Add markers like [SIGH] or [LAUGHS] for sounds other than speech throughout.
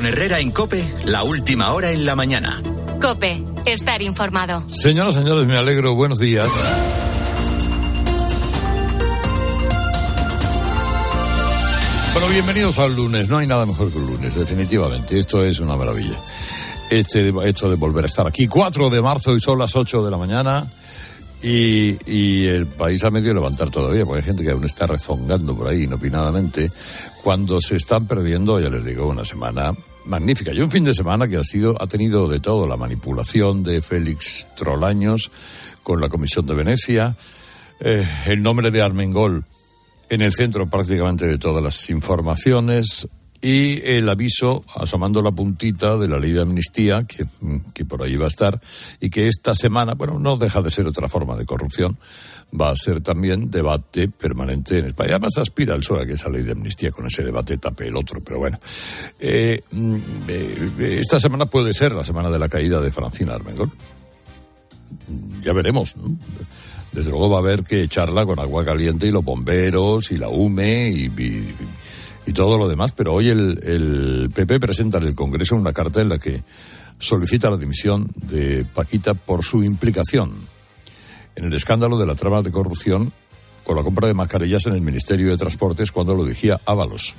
Con Herrera en Cope, la última hora en la mañana. Cope, estar informado. Señoras, señores, me alegro. Buenos días. Bueno, bienvenidos al lunes. No hay nada mejor que el lunes, definitivamente. Esto es una maravilla. Este, esto de volver a estar aquí. 4 de marzo y son las 8 de la mañana. Y, y, el país ha medio levantar todavía, porque hay gente que aún está rezongando por ahí inopinadamente, cuando se están perdiendo, ya les digo, una semana magnífica. Y un fin de semana que ha sido, ha tenido de todo, la manipulación de Félix Trolaños con la Comisión de Venecia, eh, el nombre de Armengol en el centro prácticamente de todas las informaciones, y el aviso, asomando la puntita de la ley de amnistía, que, que, por ahí va a estar, y que esta semana, bueno, no deja de ser otra forma de corrupción, va a ser también debate permanente en España. Además aspira el PSOE a que esa ley de amnistía con ese debate tape el otro, pero bueno. Eh, eh, esta semana puede ser la semana de la caída de Francina Armengol. Ya veremos, ¿no? Desde luego va a haber que echarla con agua caliente y los bomberos y la UME y y todo lo demás, pero hoy el, el PP presenta en el Congreso una carta en la que solicita la dimisión de Paquita por su implicación en el escándalo de la trama de corrupción con la compra de mascarillas en el Ministerio de Transportes cuando lo dirigía Ábalos.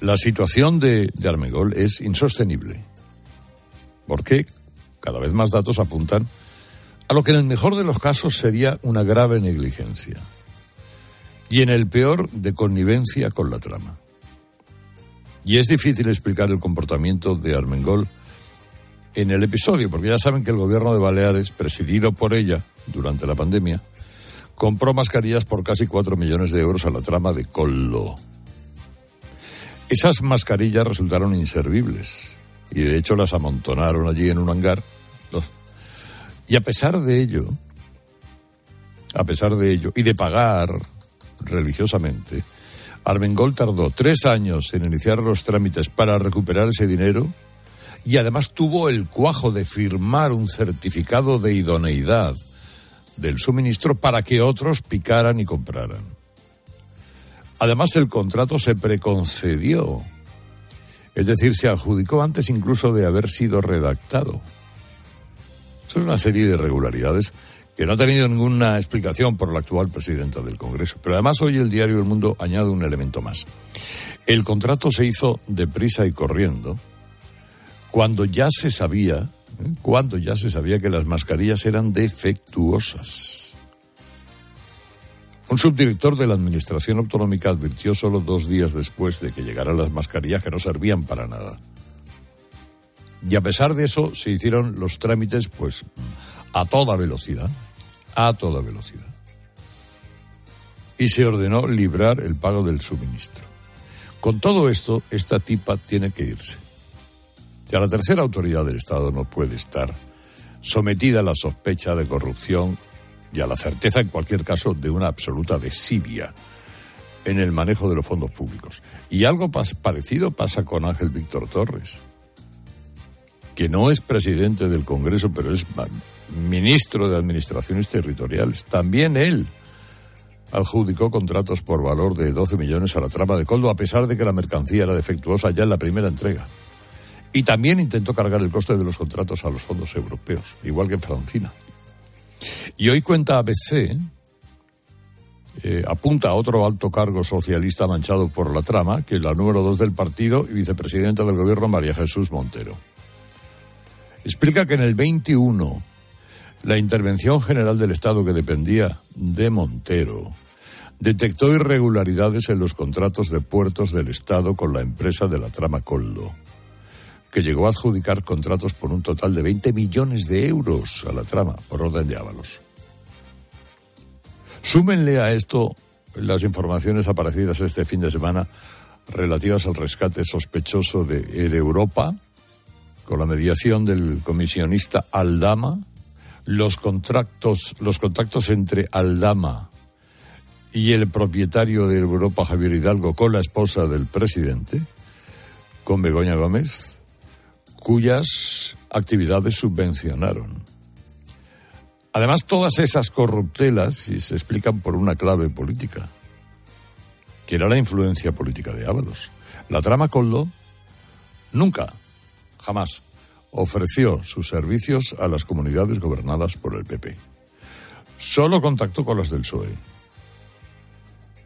La situación de, de Armengol es insostenible, porque cada vez más datos apuntan a lo que en el mejor de los casos sería una grave negligencia y en el peor de connivencia con la trama. Y es difícil explicar el comportamiento de Armengol en el episodio, porque ya saben que el gobierno de Baleares, presidido por ella durante la pandemia, compró mascarillas por casi cuatro millones de euros a la trama de Collo. Esas mascarillas resultaron inservibles y de hecho las amontonaron allí en un hangar. Y a pesar de ello, a pesar de ello, y de pagar religiosamente, Armengol tardó tres años en iniciar los trámites para recuperar ese dinero y además tuvo el cuajo de firmar un certificado de idoneidad del suministro para que otros picaran y compraran. Además, el contrato se preconcedió, es decir, se adjudicó antes incluso de haber sido redactado. Eso es una serie de irregularidades que no ha tenido ninguna explicación por la actual presidenta del Congreso. Pero además hoy el diario El Mundo añade un elemento más. El contrato se hizo deprisa y corriendo cuando ya se sabía, ¿eh? cuando ya se sabía que las mascarillas eran defectuosas. Un subdirector de la Administración Autonómica advirtió solo dos días después de que llegaran las mascarillas que no servían para nada. Y a pesar de eso se hicieron los trámites pues a toda velocidad a toda velocidad. Y se ordenó librar el pago del suministro. Con todo esto, esta tipa tiene que irse. Ya la tercera autoridad del Estado no puede estar sometida a la sospecha de corrupción y a la certeza, en cualquier caso, de una absoluta desidia en el manejo de los fondos públicos. Y algo parecido pasa con Ángel Víctor Torres, que no es presidente del Congreso, pero es ministro de Administraciones Territoriales. También él adjudicó contratos por valor de 12 millones a la trama de Coldo, a pesar de que la mercancía era defectuosa ya en la primera entrega. Y también intentó cargar el coste de los contratos a los fondos europeos, igual que en Francina. Y hoy cuenta ABC, eh, apunta a otro alto cargo socialista manchado por la trama, que es la número dos del partido y vicepresidenta del gobierno, María Jesús Montero. Explica que en el 21 la Intervención General del Estado, que dependía de Montero, detectó irregularidades en los contratos de puertos del Estado con la empresa de la trama Coldo, que llegó a adjudicar contratos por un total de 20 millones de euros a la trama, por orden de Ábalos. Súmenle a esto las informaciones aparecidas este fin de semana relativas al rescate sospechoso de Europa, con la mediación del comisionista Aldama, los contratos, los contactos entre Aldama y el propietario de Europa, Javier Hidalgo, con la esposa del presidente, con Begoña Gómez, cuyas actividades subvencionaron. Además, todas esas corruptelas se explican por una clave política, que era la influencia política de Ábalos. La trama Coldo nunca, jamás, ofreció sus servicios a las comunidades gobernadas por el PP. Solo contactó con las del PSOE.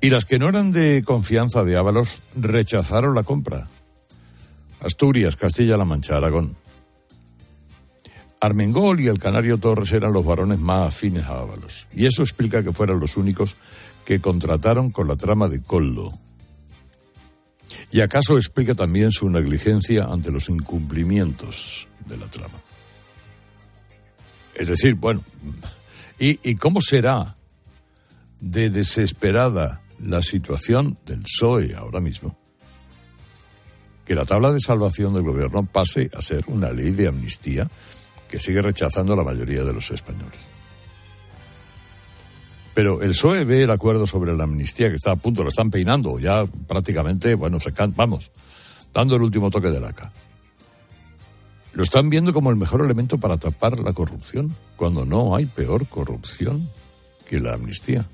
Y las que no eran de confianza de Ábalos rechazaron la compra. Asturias, Castilla-La Mancha, Aragón. Armengol y el canario Torres eran los varones más afines a Ábalos. Y eso explica que fueran los únicos que contrataron con la trama de Coldo. Y acaso explica también su negligencia ante los incumplimientos de la trama. Es decir, bueno, ¿y, cómo será de desesperada la situación del PSOE ahora mismo? Que la tabla de salvación del gobierno pase a ser una ley de amnistía que sigue rechazando la mayoría de los españoles. Pero el PSOE ve el acuerdo sobre la amnistía que está a punto, lo están peinando, ya prácticamente, bueno, se vamos, dando el último toque de laca. Lo están viendo como el mejor elemento para tapar la corrupción, cuando no hay peor corrupción que la amnistía.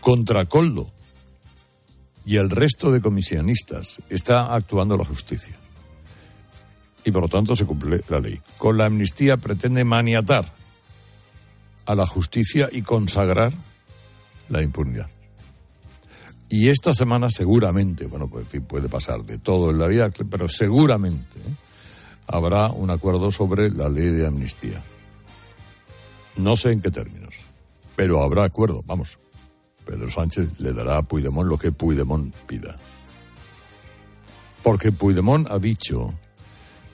Contra Coldo y el resto de comisionistas está actuando la justicia. Y por lo tanto se cumple la ley. Con la amnistía pretende maniatar a la justicia y consagrar la impunidad. Y esta semana seguramente, bueno, pues puede pasar de todo en la vida, pero seguramente ¿eh? habrá un acuerdo sobre la ley de amnistía. No sé en qué términos, pero habrá acuerdo, vamos. Pedro Sánchez le dará a Puigdemont lo que Puigdemont pida. Porque Puigdemont ha dicho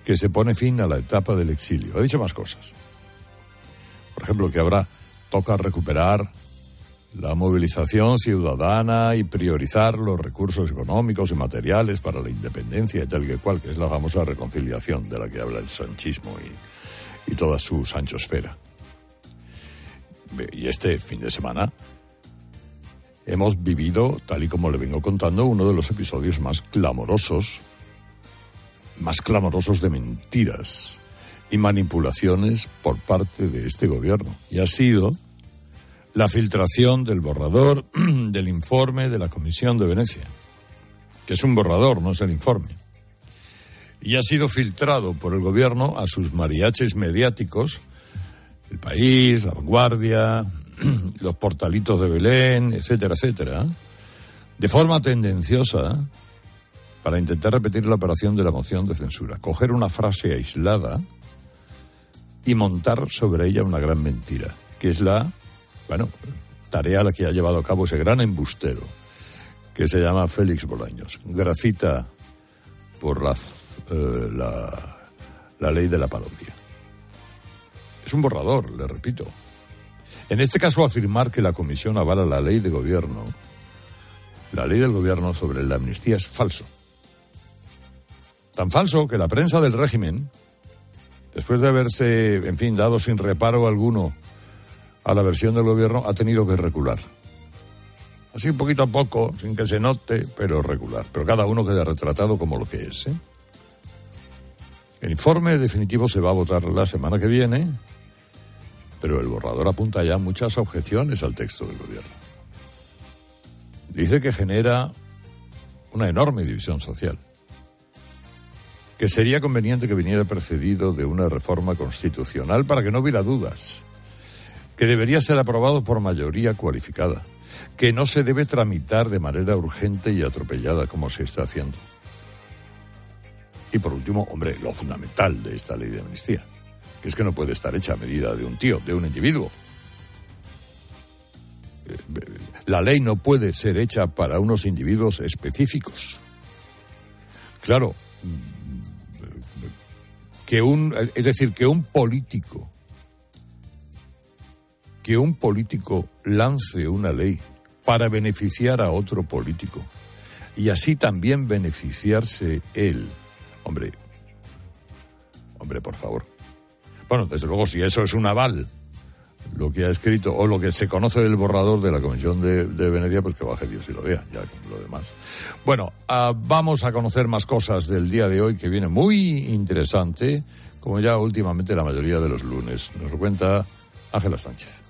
que se pone fin a la etapa del exilio. Ha dicho más cosas. Ejemplo, que habrá, toca recuperar la movilización ciudadana y priorizar los recursos económicos y materiales para la independencia y tal que cual, que es la famosa reconciliación de la que habla el sanchismo y, y toda su sanchosfera. Y este fin de semana hemos vivido, tal y como le vengo contando, uno de los episodios más clamorosos, más clamorosos de mentiras y manipulaciones por parte de este gobierno. Y ha sido la filtración del borrador [CLEARS THROAT] del informe de la Comisión de Venecia, que es un borrador, no es el informe. Y ha sido filtrado por el gobierno a sus mariaches mediáticos, el país, la vanguardia, [CLEARS THROAT] los portalitos de Belén, etcétera, etcétera, de forma tendenciosa para intentar repetir la operación de la moción de censura. Coger una frase aislada y montar sobre ella una gran mentira, que es la, bueno, tarea a la que ha llevado a cabo ese gran embustero, que se llama Félix Bolaños. Gracita por la, eh, la, la ley de la parodia. Es un borrador, le repito. En este caso, afirmar que la Comisión avala la ley de gobierno, la ley del gobierno sobre la amnistía es falso. Tan falso que la prensa del régimen, después de haberse, en fin, dado sin reparo alguno a la versión del gobierno, ha tenido que recular. Así poquito a poco, sin que se note, pero regular. Pero cada uno queda retratado como lo que es. ¿eh? El informe definitivo se va a votar la semana que viene, pero el borrador apunta ya muchas objeciones al texto del gobierno. Dice que genera una enorme división social que sería conveniente que viniera precedido de una reforma constitucional para que no hubiera dudas, que debería ser aprobado por mayoría cualificada, que no se debe tramitar de manera urgente y atropellada como se está haciendo. Y por último, hombre, lo fundamental de esta ley de amnistía, que es que no puede estar hecha a medida de un tío, de un individuo. La ley no puede ser hecha para unos individuos específicos. Claro, que un, es decir, que un político, que un político lance una ley para beneficiar a otro político y así también beneficiarse él. Hombre, hombre, por favor. Bueno, desde luego, si eso es un aval lo que ha escrito o lo que se conoce del borrador de la Comisión de, de Venecia, pues que baje Dios y lo vea, ya lo demás. Bueno, uh, vamos a conocer más cosas del día de hoy que viene muy interesante, como ya últimamente la mayoría de los lunes. Nos lo cuenta Ángela Sánchez.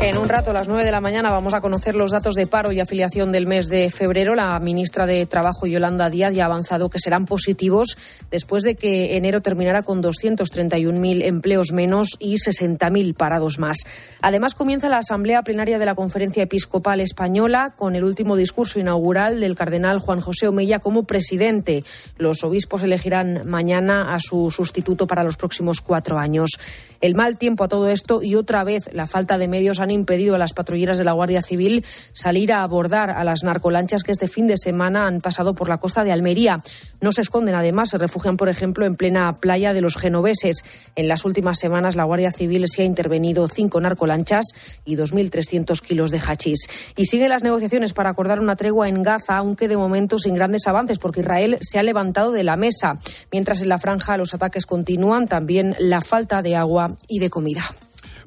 En un rato, a las 9 de la mañana, vamos a conocer los datos de paro y afiliación del mes de febrero. La ministra de Trabajo, Yolanda Díaz, ya ha avanzado que serán positivos después de que enero terminara con 231.000 empleos menos y 60.000 parados más. Además, comienza la asamblea plenaria de la Conferencia Episcopal Española con el último discurso inaugural del cardenal Juan José Omeya como presidente. Los obispos elegirán mañana a su sustituto para los próximos cuatro años. El mal tiempo a todo esto y otra vez la falta de medios han impedido a las patrulleras de la Guardia Civil salir a abordar a las narcolanchas que este fin de semana han pasado por la costa de Almería. No se esconden, además, se refugian, por ejemplo, en plena playa de los genoveses. En las últimas semanas, la Guardia Civil se ha intervenido cinco narcolanchas y 2.300 kilos de hachís. Y siguen las negociaciones para acordar una tregua en Gaza, aunque de momento sin grandes avances, porque Israel se ha levantado de la mesa. Mientras en la franja los ataques continúan, también la falta de agua y de comida.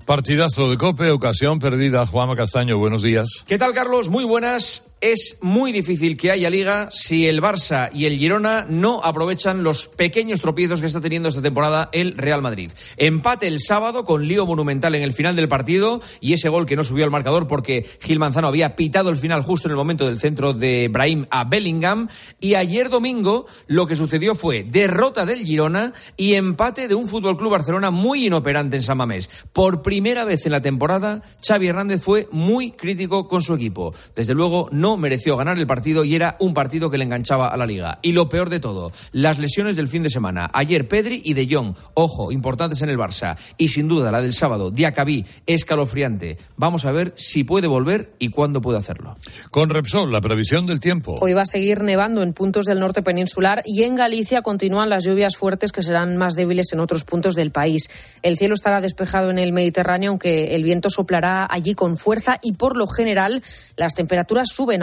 Partidazo de Cope, ocasión perdida. Juanma Castaño, buenos días. ¿Qué tal, Carlos? Muy buenas es muy difícil que haya liga si el Barça y el Girona no aprovechan los pequeños tropiezos que está teniendo esta temporada el Real Madrid. Empate el sábado con lío monumental en el final del partido y ese gol que no subió al marcador porque Gil Manzano había pitado el final justo en el momento del centro de Brahim a Bellingham. Y ayer domingo lo que sucedió fue derrota del Girona y empate de un Fútbol Club Barcelona muy inoperante en San Mamés. Por primera vez en la temporada, Xavi Hernández fue muy crítico con su equipo. Desde luego, no mereció ganar el partido y era un partido que le enganchaba a la liga. Y lo peor de todo, las lesiones del fin de semana. Ayer Pedri y De Jong, ojo, importantes en el Barça. Y sin duda la del sábado, Diacabí, escalofriante. Vamos a ver si puede volver y cuándo puede hacerlo. Con Repsol, la previsión del tiempo. Hoy va a seguir nevando en puntos del norte peninsular y en Galicia continúan las lluvias fuertes que serán más débiles en otros puntos del país. El cielo estará despejado en el Mediterráneo, aunque el viento soplará allí con fuerza y por lo general las temperaturas suben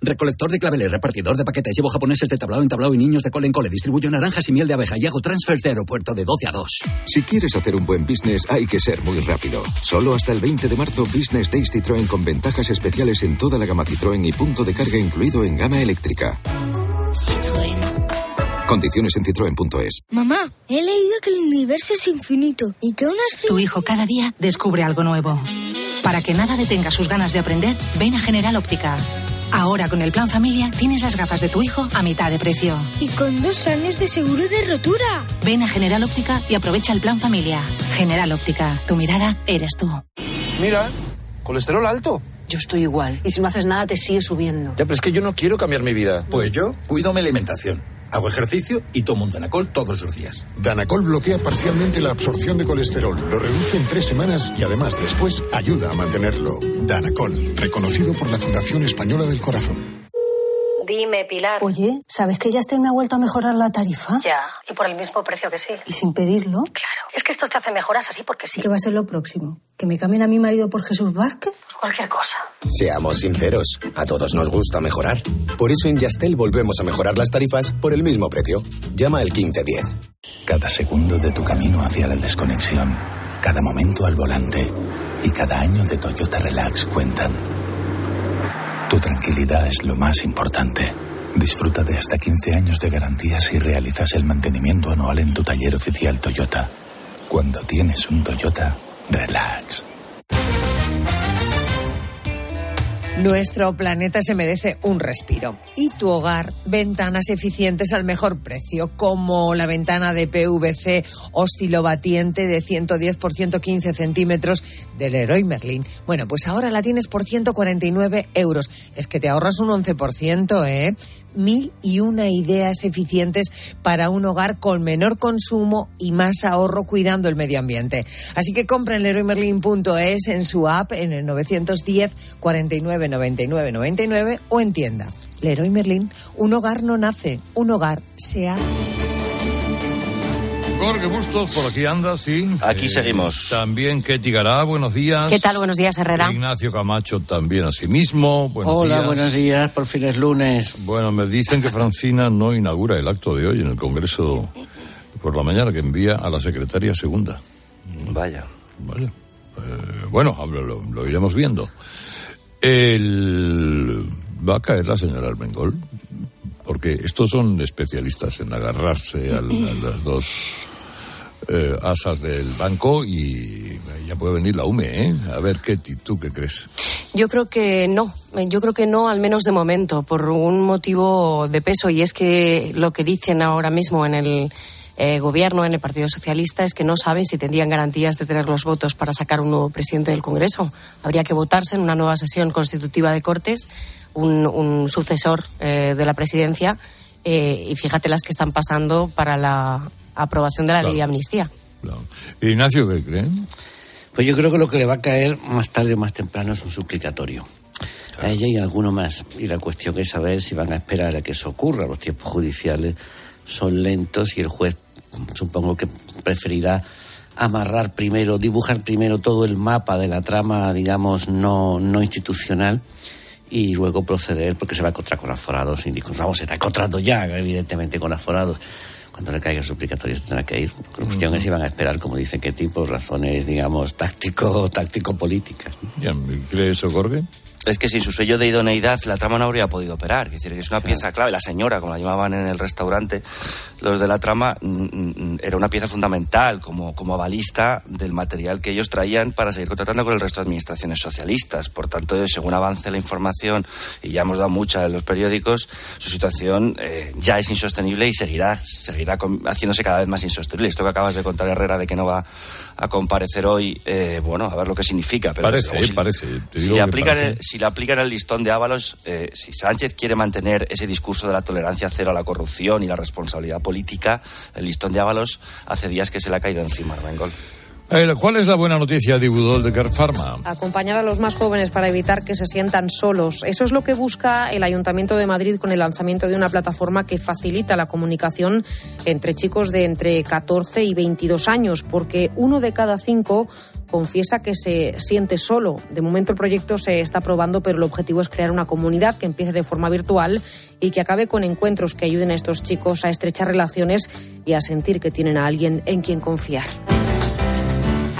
Recolector de claveles, repartidor de paquetes, llevo japoneses de tablao en tablao y niños de cole en cole. Distribuyo naranjas y miel de abeja y hago transfer de aeropuerto de 12 a 2. Si quieres hacer un buen business, hay que ser muy rápido. Solo hasta el 20 de marzo, Business Days Citroën con ventajas especiales en toda la gama Citroën y punto de carga incluido en gama eléctrica. Citroën. Condiciones en citroen.es. Mamá, he leído que el universo es infinito y que una estrella... Tu hijo cada día descubre algo nuevo. Para que nada detenga sus ganas de aprender, ven a General Óptica. Ahora con el plan familia tienes las gafas de tu hijo a mitad de precio. Y con dos años de seguro de rotura. Ven a General Óptica y aprovecha el plan familia. General Óptica, tu mirada eres tú. Mira, colesterol alto. Yo estoy igual. Y si no haces nada, te sigue subiendo. Ya, pero es que yo no quiero cambiar mi vida. Pues yo cuido mi alimentación. Hago ejercicio y tomo un Danacol todos los días. Danacol bloquea parcialmente la absorción de colesterol, lo reduce en tres semanas y además después ayuda a mantenerlo. Danacol, reconocido por la Fundación Española del Corazón. Dime, Pilar. Oye, ¿sabes que ya este me ha vuelto a mejorar la tarifa? Ya, y por el mismo precio que sí. ¿Y sin pedirlo? Claro. Es que esto te hace mejoras así porque sí. ¿Qué va a ser lo próximo? ¿Que me cambien a mi marido por Jesús Vázquez? Cualquier cosa. Seamos sinceros, a todos nos gusta mejorar. Por eso en Yastel volvemos a mejorar las tarifas por el mismo precio. Llama al 1510. Cada segundo de tu camino hacia la desconexión, cada momento al volante y cada año de Toyota Relax cuentan. Tu tranquilidad es lo más importante. Disfruta de hasta 15 años de garantía si realizas el mantenimiento anual en tu taller oficial Toyota. Cuando tienes un Toyota, relax. Nuestro planeta se merece un respiro. Y tu hogar, ventanas eficientes al mejor precio, como la ventana de PVC oscilobatiente de 110 por 115 centímetros del Leroy Merlin. Bueno, pues ahora la tienes por 149 euros. Es que te ahorras un 11%, ¿eh? Mil y una ideas eficientes para un hogar con menor consumo y más ahorro cuidando el medio ambiente. Así que compren leroymerlin.es en su app en el 910 49 99 99 o en tienda. Leroy Merlin, un hogar no nace, un hogar se hace. Jorge Bustos, por aquí anda, sí. Aquí Eh, seguimos. También Ketty Gará, buenos días. ¿Qué tal? Buenos días, Herrera. Ignacio Camacho también a sí mismo. Buenos Hola, días. buenos días, por fin es lunes. Bueno, me dicen que Francina no inaugura el acto de hoy en el Congreso por la mañana, que envía a la secretaria segunda. Vaya. Vaya. Eh, bueno, lo, lo- iremos viendo. El... Va a caer la señora Armengol, porque estos son especialistas en agarrarse a, las dos eh, asas del banco y ya puede venir la UME, ¿eh? A ver, Ketty, ¿tú qué crees? Yo creo que no, yo creo que no, al menos de momento, por un motivo de peso, y es que lo que dicen ahora mismo en el eh, gobierno, en el Partido Socialista, es que no saben si tendrían garantías de tener los votos para sacar un nuevo presidente del Congreso. Habría que votarse en una nueva sesión constitutiva de Cortes, un, sucesor eh, de la presidencia, eh, y fíjate las que están pasando para la aprobación de la ley de amnistía. Ignacio, ¿qué creen? Pues yo creo que lo que le va a caer más tarde o más temprano es un suplicatorio. A ella y a alguno más. Y la cuestión es saber si van a esperar a que eso ocurra. Los tiempos judiciales son lentos y el juez supongo que preferirá amarrar primero, dibujar primero todo el mapa de la trama, digamos, no, no institucional y luego proceder porque se va a encontrar con aforados sindicos. Vamos, se está encontrando ya, evidentemente, con aforados. Cuando le caiga el suplicatorio se tendrá que ir. La cuestión es si van a esperar, como dicen, qué tipo, razones, digamos, táctico, táctico-políticas. Ya, ¿Cree eso, Jorge? Es que sin su sello de idoneidad la trama no habría podido operar. Es decir, que es una pieza clave. La señora, como la llamaban en el restaurante, los de la trama, mm, mm, era una pieza fundamental como, como avalista del material que ellos traían para seguir contratando con el resto de administraciones socialistas. Por tanto, según avance la información, y ya hemos dado mucha en los periódicos, su situación eh, ya es insostenible y seguirá, seguirá haciéndose cada vez más insostenible. Esto que acabas de contar, Herrera, de que no va a comparecer hoy, eh, bueno, a ver lo que significa. Pero Parece, si- parece. Te si digo le, que aplican parece. el, si le aplican el listón de Ábalos, eh, si Sánchez quiere mantener ese discurso de la tolerancia cero a la corrupción y la responsabilidad política, el listón de Ábalos hace días que se le ha caído encima, Armengol. ¿Cuál es la buena noticia de Budol de Care Pharma? Acompañar a los más jóvenes para evitar que se sientan solos. Eso es lo que busca el Ayuntamiento de Madrid con el lanzamiento de una plataforma que facilita la comunicación entre chicos de entre 14 y 22 años, porque uno de cada cinco confiesa que se siente solo. De momento el proyecto se está probando, pero el objetivo es crear una comunidad que empiece de forma virtual y que acabe con encuentros que ayuden a estos chicos a estrechar relaciones y a sentir que tienen a alguien en quien confiar.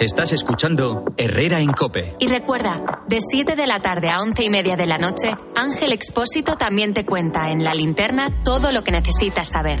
Estás escuchando Herrera en Cope. Y recuerda, de 7 de la tarde a 11 y media de la noche, Ángel Expósito también te cuenta en la linterna todo lo que necesitas saber.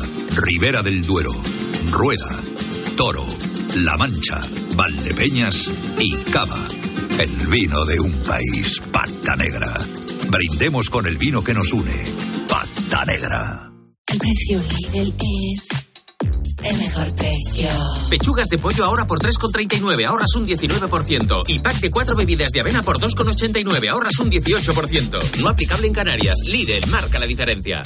Ribera del Duero, Rueda, Toro, La Mancha, Valdepeñas y Cava. El vino de un país, Pata Negra. Brindemos con el vino que nos une, Pata Negra. El precio Lidl es el mejor precio. Pechugas de pollo ahora por 3,39, ahorras un 19%. Y pack de cuatro bebidas de avena por 2,89, ahorras un 18%. No aplicable en Canarias. Lidl marca la diferencia.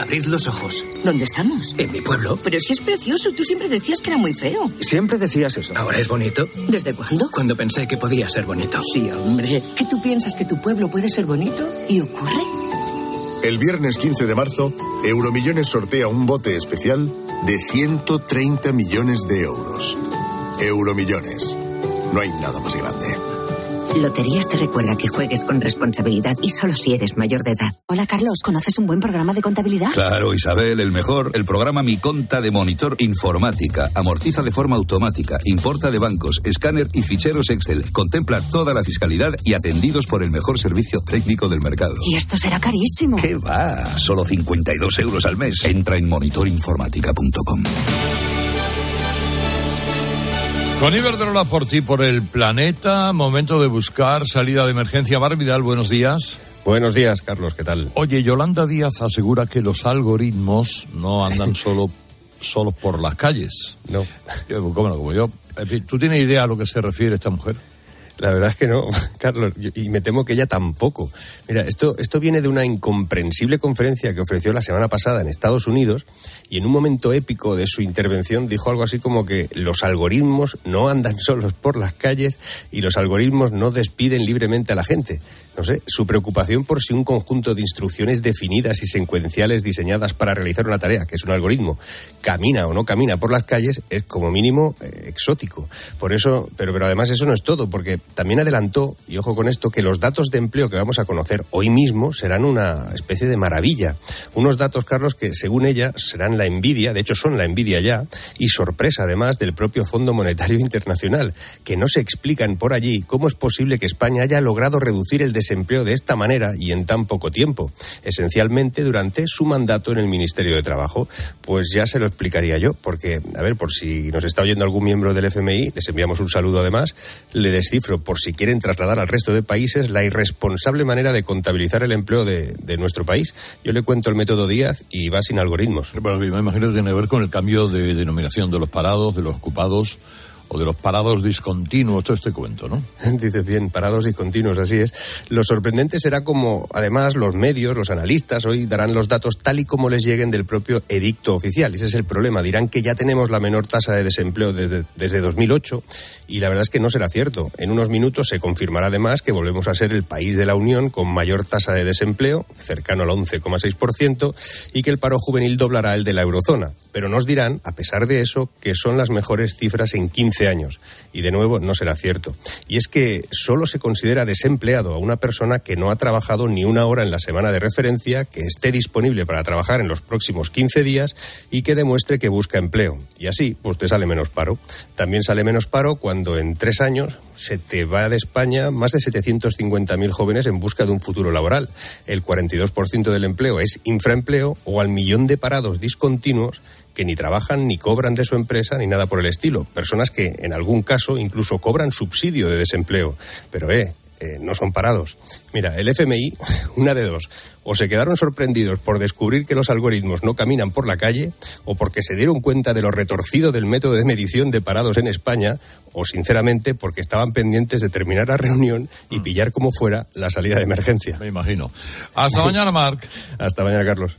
Abrid los ojos. ¿Dónde estamos? En mi pueblo. Pero si es precioso, tú siempre decías que era muy feo. Siempre decías eso. Ahora es bonito. ¿Desde cuándo? Cuando pensé que podía ser bonito. Sí, hombre. ¿Que tú piensas que tu pueblo puede ser bonito? ¿Y ocurre? El viernes 15 de marzo, Euromillones sortea un bote especial de 130 millones de euros. Euromillones. No hay nada más grande. Loterías te recuerda que juegues con responsabilidad y solo si eres mayor de edad. Hola Carlos, ¿conoces un buen programa de contabilidad? Claro, Isabel, el mejor. El programa Mi Conta de Monitor Informática. Amortiza de forma automática, importa de bancos, escáner y ficheros Excel. Contempla toda la fiscalidad y atendidos por el mejor servicio técnico del mercado. Y esto será carísimo. ¿Qué va? Solo 52 euros al mes. Entra en monitorinformática.com. Con Iberdrola por ti, por el planeta, momento de buscar salida de emergencia. Bar Vidal, buenos días. Buenos días, Carlos, ¿qué tal? Oye, Yolanda Díaz asegura que los algoritmos no andan [LAUGHS] solo, solo por las calles. No. Yo, Como, como yo. En fin, ¿tú tienes idea a lo que se refiere esta mujer? La verdad es que no, [LAUGHS] Carlos, y me temo que ella tampoco. Mira, esto, esto viene de una incomprensible conferencia que ofreció la semana pasada en Estados Unidos y en un momento épico de su intervención dijo algo así como que los algoritmos no andan [LAUGHS] solos por las calles y los algoritmos no despiden libremente a la gente. No sé, su preocupación por si un conjunto de instrucciones definidas y secuenciales diseñadas para realizar una tarea, que es un algoritmo, camina o no camina por las calles, es como mínimo eh, exótico. Por eso, pero, pero además eso no es todo, porque también adelantó, y ojo con esto, que los datos de empleo que vamos a conocer hoy mismo serán una especie de maravilla. Unos datos, Carlos, que según ella serán la envidia, de hecho son la envidia ya, y sorpresa además del propio Fondo Monetario Internacional, que no se explican por allí cómo es posible que España haya logrado reducir el desempleo de esta manera y en tan poco tiempo, esencialmente durante su mandato en el Ministerio de Trabajo. Pues ya se lo explicaría yo, porque, a ver, por si nos está oyendo algún miembro del FMI, les enviamos un saludo además, le descifro por si quieren trasladar al resto de países la irresponsable manera de contabilizar el empleo de, nuestro país. Yo le cuento el método Díaz y va sin algoritmos. Bueno, me imagino que tiene que ver con el cambio de denominación de los parados, de los ocupados o de los parados discontinuos, todo este cuento, ¿no? [LAUGHS] Dices bien, parados y continuos, así es. Lo sorprendente será como, además, los medios, los analistas hoy darán los datos tal y como les lleguen del propio edicto oficial. Ese es el problema. Dirán que ya tenemos la menor tasa de desempleo desde, desde 2008 y la verdad es que no será cierto. En unos minutos se confirmará además que volvemos a ser el país de la Unión con mayor tasa de desempleo, cercano al 11,6%, y que el paro juvenil doblará el de la eurozona. Pero nos dirán, a pesar de eso, que son las mejores cifras en 15 años. Y de nuevo, no será cierto. Y es que solo se considera desempleado a una persona que no ha trabajado ni una hora en la semana de referencia, que esté disponible para trabajar en los próximos 15 días y que demuestre que busca empleo. Y así, pues te sale menos paro. También sale menos paro cuando en tres años se te va de España más de 750.000 jóvenes en busca de un futuro laboral. El 42% del empleo es infraempleo o al millón de parados discontinuos que ni trabajan ni cobran de su empresa ni nada por el estilo. Personas que en algún caso incluso cobran subsidio de desempleo. Pero eh, eh, no son parados. Mira, el FMI, [LAUGHS] una de dos. O se quedaron sorprendidos por descubrir que los algoritmos no caminan por la calle, o porque se dieron cuenta de lo retorcido del método de medición de parados en España, o sinceramente porque estaban pendientes de terminar la reunión y pillar como fuera la salida de emergencia. Me imagino. Hasta mañana, Marc. Hasta mañana, Carlos.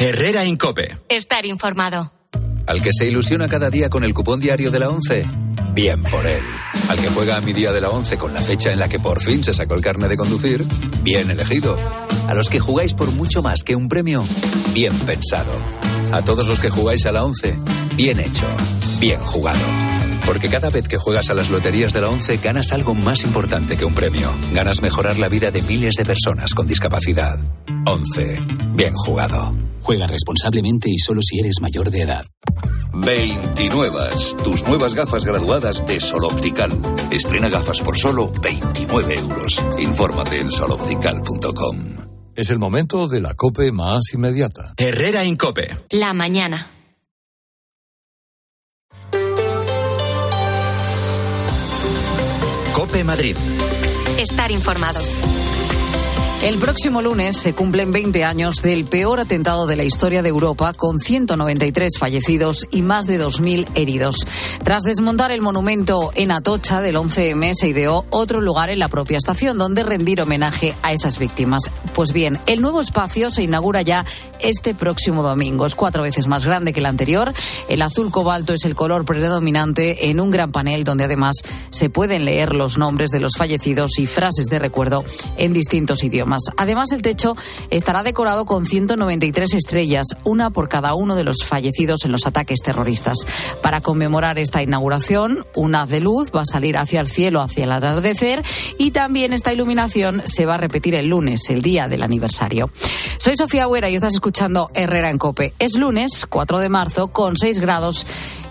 Herrera Incope. Estar informado. Al que se ilusiona cada día con el cupón diario de la 11, bien por él. Al que juega a mi día de la 11 con la fecha en la que por fin se sacó el carnet de conducir, bien elegido. A los que jugáis por mucho más que un premio, bien pensado. A todos los que jugáis a la 11, bien hecho, bien jugado. Porque cada vez que juegas a las loterías de la 11 ganas algo más importante que un premio. Ganas mejorar la vida de miles de personas con discapacidad. 11. Bien jugado. Juega responsablemente y solo si eres mayor de edad. 29. Tus nuevas gafas graduadas de Sol Optical. Estrena gafas por solo 29 euros. Infórmate en soloptical.com. Es el momento de la COPE más inmediata. Herrera Incope. La mañana. Cope Madrid. Estar informado. El próximo lunes se cumplen 20 años del peor atentado de la historia de Europa, con 193 fallecidos y más de 2.000 heridos. Tras desmontar el monumento en Atocha del 11M, se ideó otro lugar en la propia estación donde rendir homenaje a esas víctimas. Pues bien, el nuevo espacio se inaugura ya este próximo domingo. Es cuatro veces más grande que el anterior. El azul cobalto es el color predominante en un gran panel donde además se pueden leer los nombres de los fallecidos y frases de recuerdo en distintos idiomas. Además, el techo estará decorado con 193 estrellas, una por cada uno de los fallecidos en los ataques terroristas. Para conmemorar esta inauguración, un haz de luz va a salir hacia el cielo hacia el atardecer y también esta iluminación se va a repetir el lunes, el día del aniversario. Soy Sofía Huera y estás escuchando Herrera en Cope. Es lunes, 4 de marzo, con 6 grados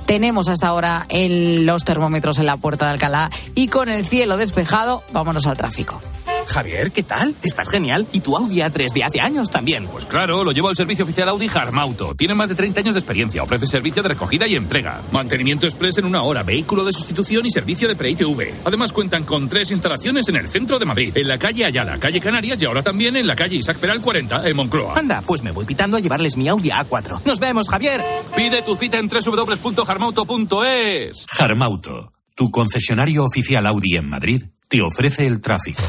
tenemos hasta ahora en los termómetros en la puerta de Alcalá y con el cielo despejado, vámonos al tráfico. Javier, ¿qué tal? Estás genial. ¿Y tu Audi A3 de hace años también? Pues claro, lo llevo al servicio oficial Audi Harmauto. Tiene más de 30 años de experiencia. Ofrece servicio de recogida y entrega. Mantenimiento express en una hora, vehículo de sustitución y servicio de pre-ITV. Además cuentan con tres instalaciones en el centro de Madrid, en la calle Ayala, calle Canarias y ahora también en la calle Isaac Peral 40, en Moncloa. Anda, pues me voy pitando a llevarles mi Audi A4. Nos vemos, Javier. Pide tu cita en www.harmauto.es. Harmauto, tu concesionario oficial Audi en Madrid, te ofrece el tráfico.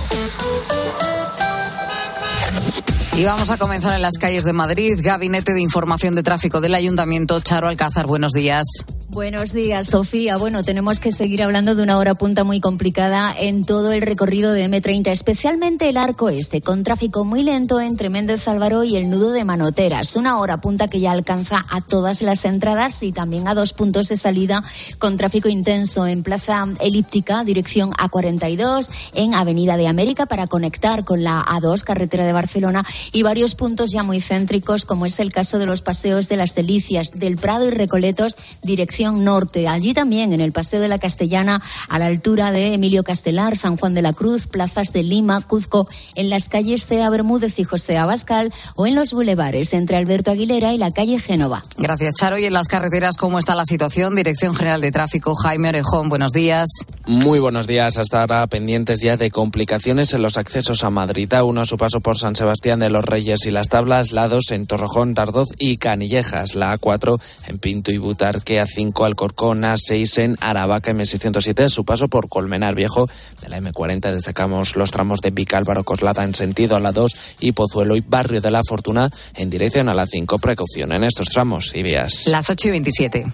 Y vamos a comenzar en las calles de Madrid. Gabinete de Información de Tráfico del Ayuntamiento, Charo Alcázar. Buenos días. Buenos días, Sofía. Bueno, tenemos que seguir hablando de una hora punta muy complicada en todo el recorrido de M30, especialmente el arco este, con tráfico muy lento entre Méndez Álvaro y el nudo de Manoteras. Una hora punta que ya alcanza a todas las entradas y también a dos puntos de salida con tráfico intenso en Plaza Elíptica, dirección A42, en Avenida de América para conectar con la A2, carretera de Barcelona, y varios puntos ya muy céntricos, como es el caso de los paseos de las Delicias, del Prado y Recoletos, dirección norte. Allí también, en el Paseo de la Castellana, a la altura de Emilio Castelar, San Juan de la Cruz, plazas de Lima, Cuzco, en las calles Cea Bermúdez y José Abascal o en los bulevares entre Alberto Aguilera y la calle Génova. Gracias, Charo. Y en las carreteras, ¿cómo está la situación? Dirección General de Tráfico, Jaime Orejón, buenos días. Muy buenos días. Hasta ahora pendientes ya de complicaciones en los accesos a Madrid. A uno a su paso por San Sebastián de los Reyes y las Tablas, lados en Torrejón, Tardoz y Canillejas. La A4 en Pinto y Butarque, A5 Alcorcón, A6 en Aravaca, M607, su paso por Colmenar Viejo. De la M40 destacamos los tramos de Vicálvaro, Coslada en sentido a la 2 y Pozuelo y Barrio de la Fortuna en dirección a la 5. Precaución en estos tramos y vías. Las 8 y 27.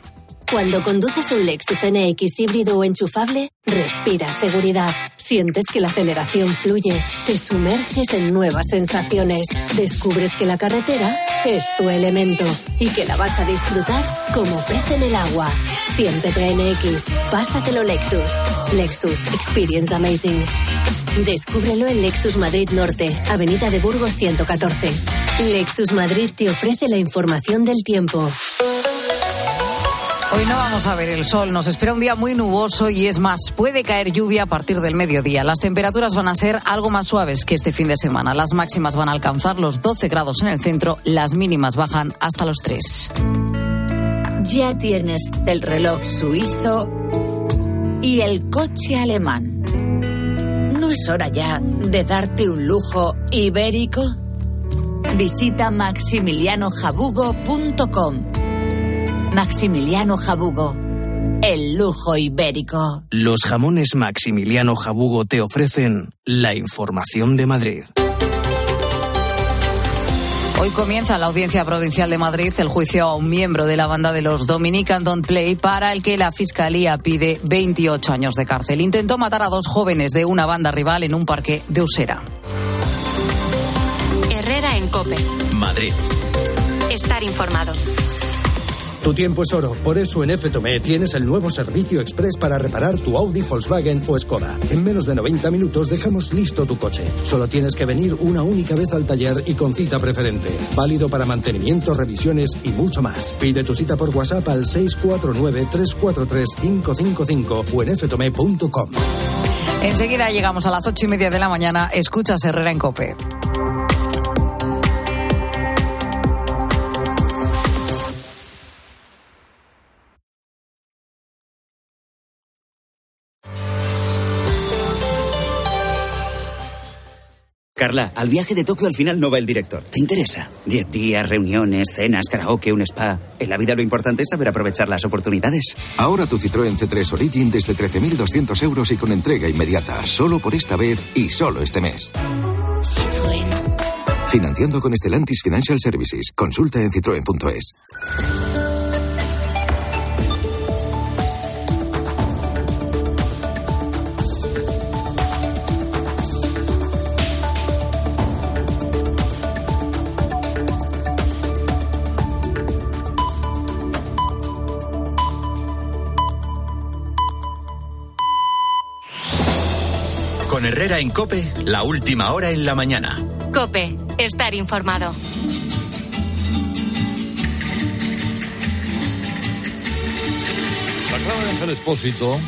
Cuando conduces un Lexus NX híbrido o enchufable, respira seguridad. Sientes que la aceleración fluye, te sumerges en nuevas sensaciones, descubres que la carretera es tu elemento y que la vas a disfrutar como pez en el agua. Siéntete NX, pásatelo Lexus. Lexus Experience Amazing. Descúbrelo en Lexus Madrid Norte, Avenida de Burgos 114. Lexus Madrid te ofrece la información del tiempo. Hoy no vamos a ver el sol, nos espera un día muy nuboso y es más, puede caer lluvia a partir del mediodía. Las temperaturas van a ser algo más suaves que este fin de semana. Las máximas van a alcanzar los 12 grados en el centro, las mínimas bajan hasta los 3. Ya tienes el reloj suizo y el coche alemán. ¿No es hora ya de darte un lujo ibérico? Visita maximilianojabugo.com Maximiliano Jabugo. El lujo ibérico. Los jamones Maximiliano Jabugo te ofrecen la información de Madrid. Hoy comienza la Audiencia Provincial de Madrid el juicio a un miembro de la banda de los Dominican Don't Play para el que la Fiscalía pide 28 años de cárcel. Intentó matar a dos jóvenes de una banda rival en un parque de Usera. Herrera en Cope. Madrid. Estar informado. Tu tiempo es oro, por eso en FTOME tienes el nuevo servicio express para reparar tu Audi, Volkswagen o Skoda. En menos de 90 minutos dejamos listo tu coche. Solo tienes que venir una única vez al taller y con cita preferente. Válido para mantenimiento, revisiones y mucho más. Pide tu cita por WhatsApp al 649-343-555 o en ftome.com. Enseguida llegamos a las ocho y media de la mañana. Escuchas Herrera en Cope. Carla, al viaje de Tokio al final no va el director. ¿Te interesa? Diez días, reuniones, cenas, karaoke, un spa. En la vida lo importante es saber aprovechar las oportunidades. Ahora tu Citroën C3 Origin desde 13.200 euros y con entrega inmediata. Solo por esta vez y solo este mes. Citroën. Financiando con Estelantis Financial Services. Consulta en citroen.es. Con Herrera en Cope, la última hora en la mañana. Cope, estar informado. La clave de Ángel Expósito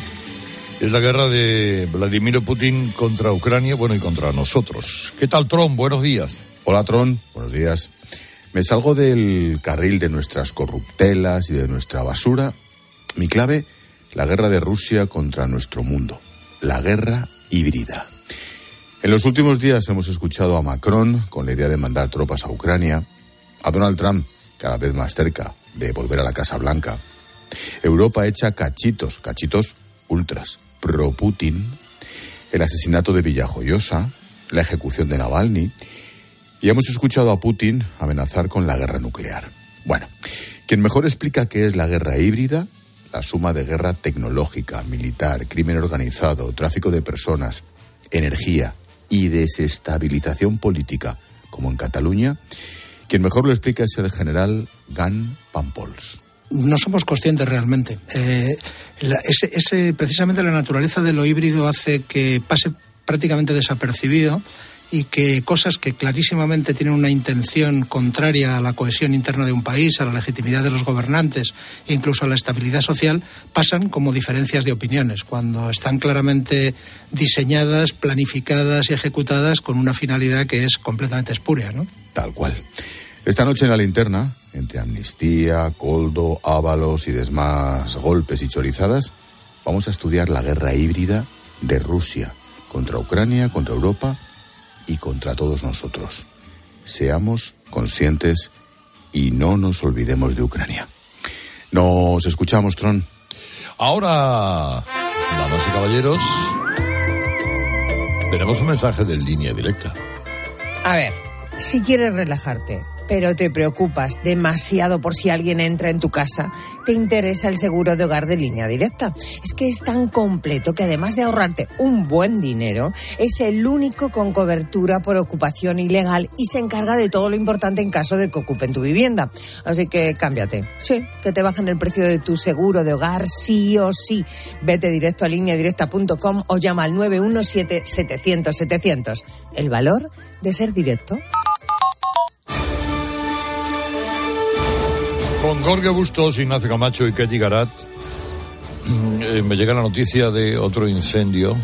es la guerra de Vladimir Putin contra Ucrania, bueno, y contra nosotros. ¿Qué tal, Tron? Buenos días. Hola, Tron. Buenos días. Me salgo del carril de nuestras corruptelas y de nuestra basura. Mi clave, la guerra de Rusia contra nuestro mundo. La guerra híbrida. En los últimos días hemos escuchado a Macron con la idea de mandar tropas a Ucrania, a Donald Trump cada vez más cerca de volver a la Casa Blanca. Europa echa cachitos, cachitos ultras, pro Putin, el asesinato de Villajoyosa, la ejecución de Navalny, y hemos escuchado a Putin amenazar con la guerra nuclear. Bueno, quien mejor explica qué es la guerra híbrida, la suma de guerra tecnológica, militar, crimen organizado, tráfico de personas, energía y desestabilización política, como en Cataluña, quien mejor lo explica es el general Gan Pampols no somos conscientes realmente. Eh, ese, precisamente la naturaleza de lo híbrido hace que pase prácticamente desapercibido y que cosas que clarísimamente tienen una intención contraria a la cohesión interna de un país, a la legitimidad de los gobernantes e incluso a la estabilidad social, pasan como diferencias de opiniones, cuando están claramente diseñadas, planificadas y ejecutadas con una finalidad que es completamente espúrea. ¿no? Tal cual. Esta noche en la linterna, entre amnistía, coldo, ábalos y demás golpes y chorizadas, vamos a estudiar la guerra híbrida de Rusia contra Ucrania, contra Europa y contra todos nosotros. Seamos conscientes y no nos olvidemos de Ucrania. Nos escuchamos, Tron. Ahora, damas y caballeros, tenemos un mensaje de línea directa. A ver, si quieres relajarte pero te preocupas demasiado por si alguien entra en tu casa, te interesa el seguro de hogar de línea directa. Es que es tan completo que además de ahorrarte un buen dinero, es el único con cobertura por ocupación ilegal y se encarga de todo lo importante en caso de que ocupen tu vivienda. Así que cámbiate. Sí, que te bajen el precio de tu seguro de hogar sí o sí. Vete directo a lineadirecta.com o llama al 917-700-700. El valor de ser directo. Con Jorge Bustos, Ignacio Camacho y Katy Garat, eh, me llega la noticia de otro incendio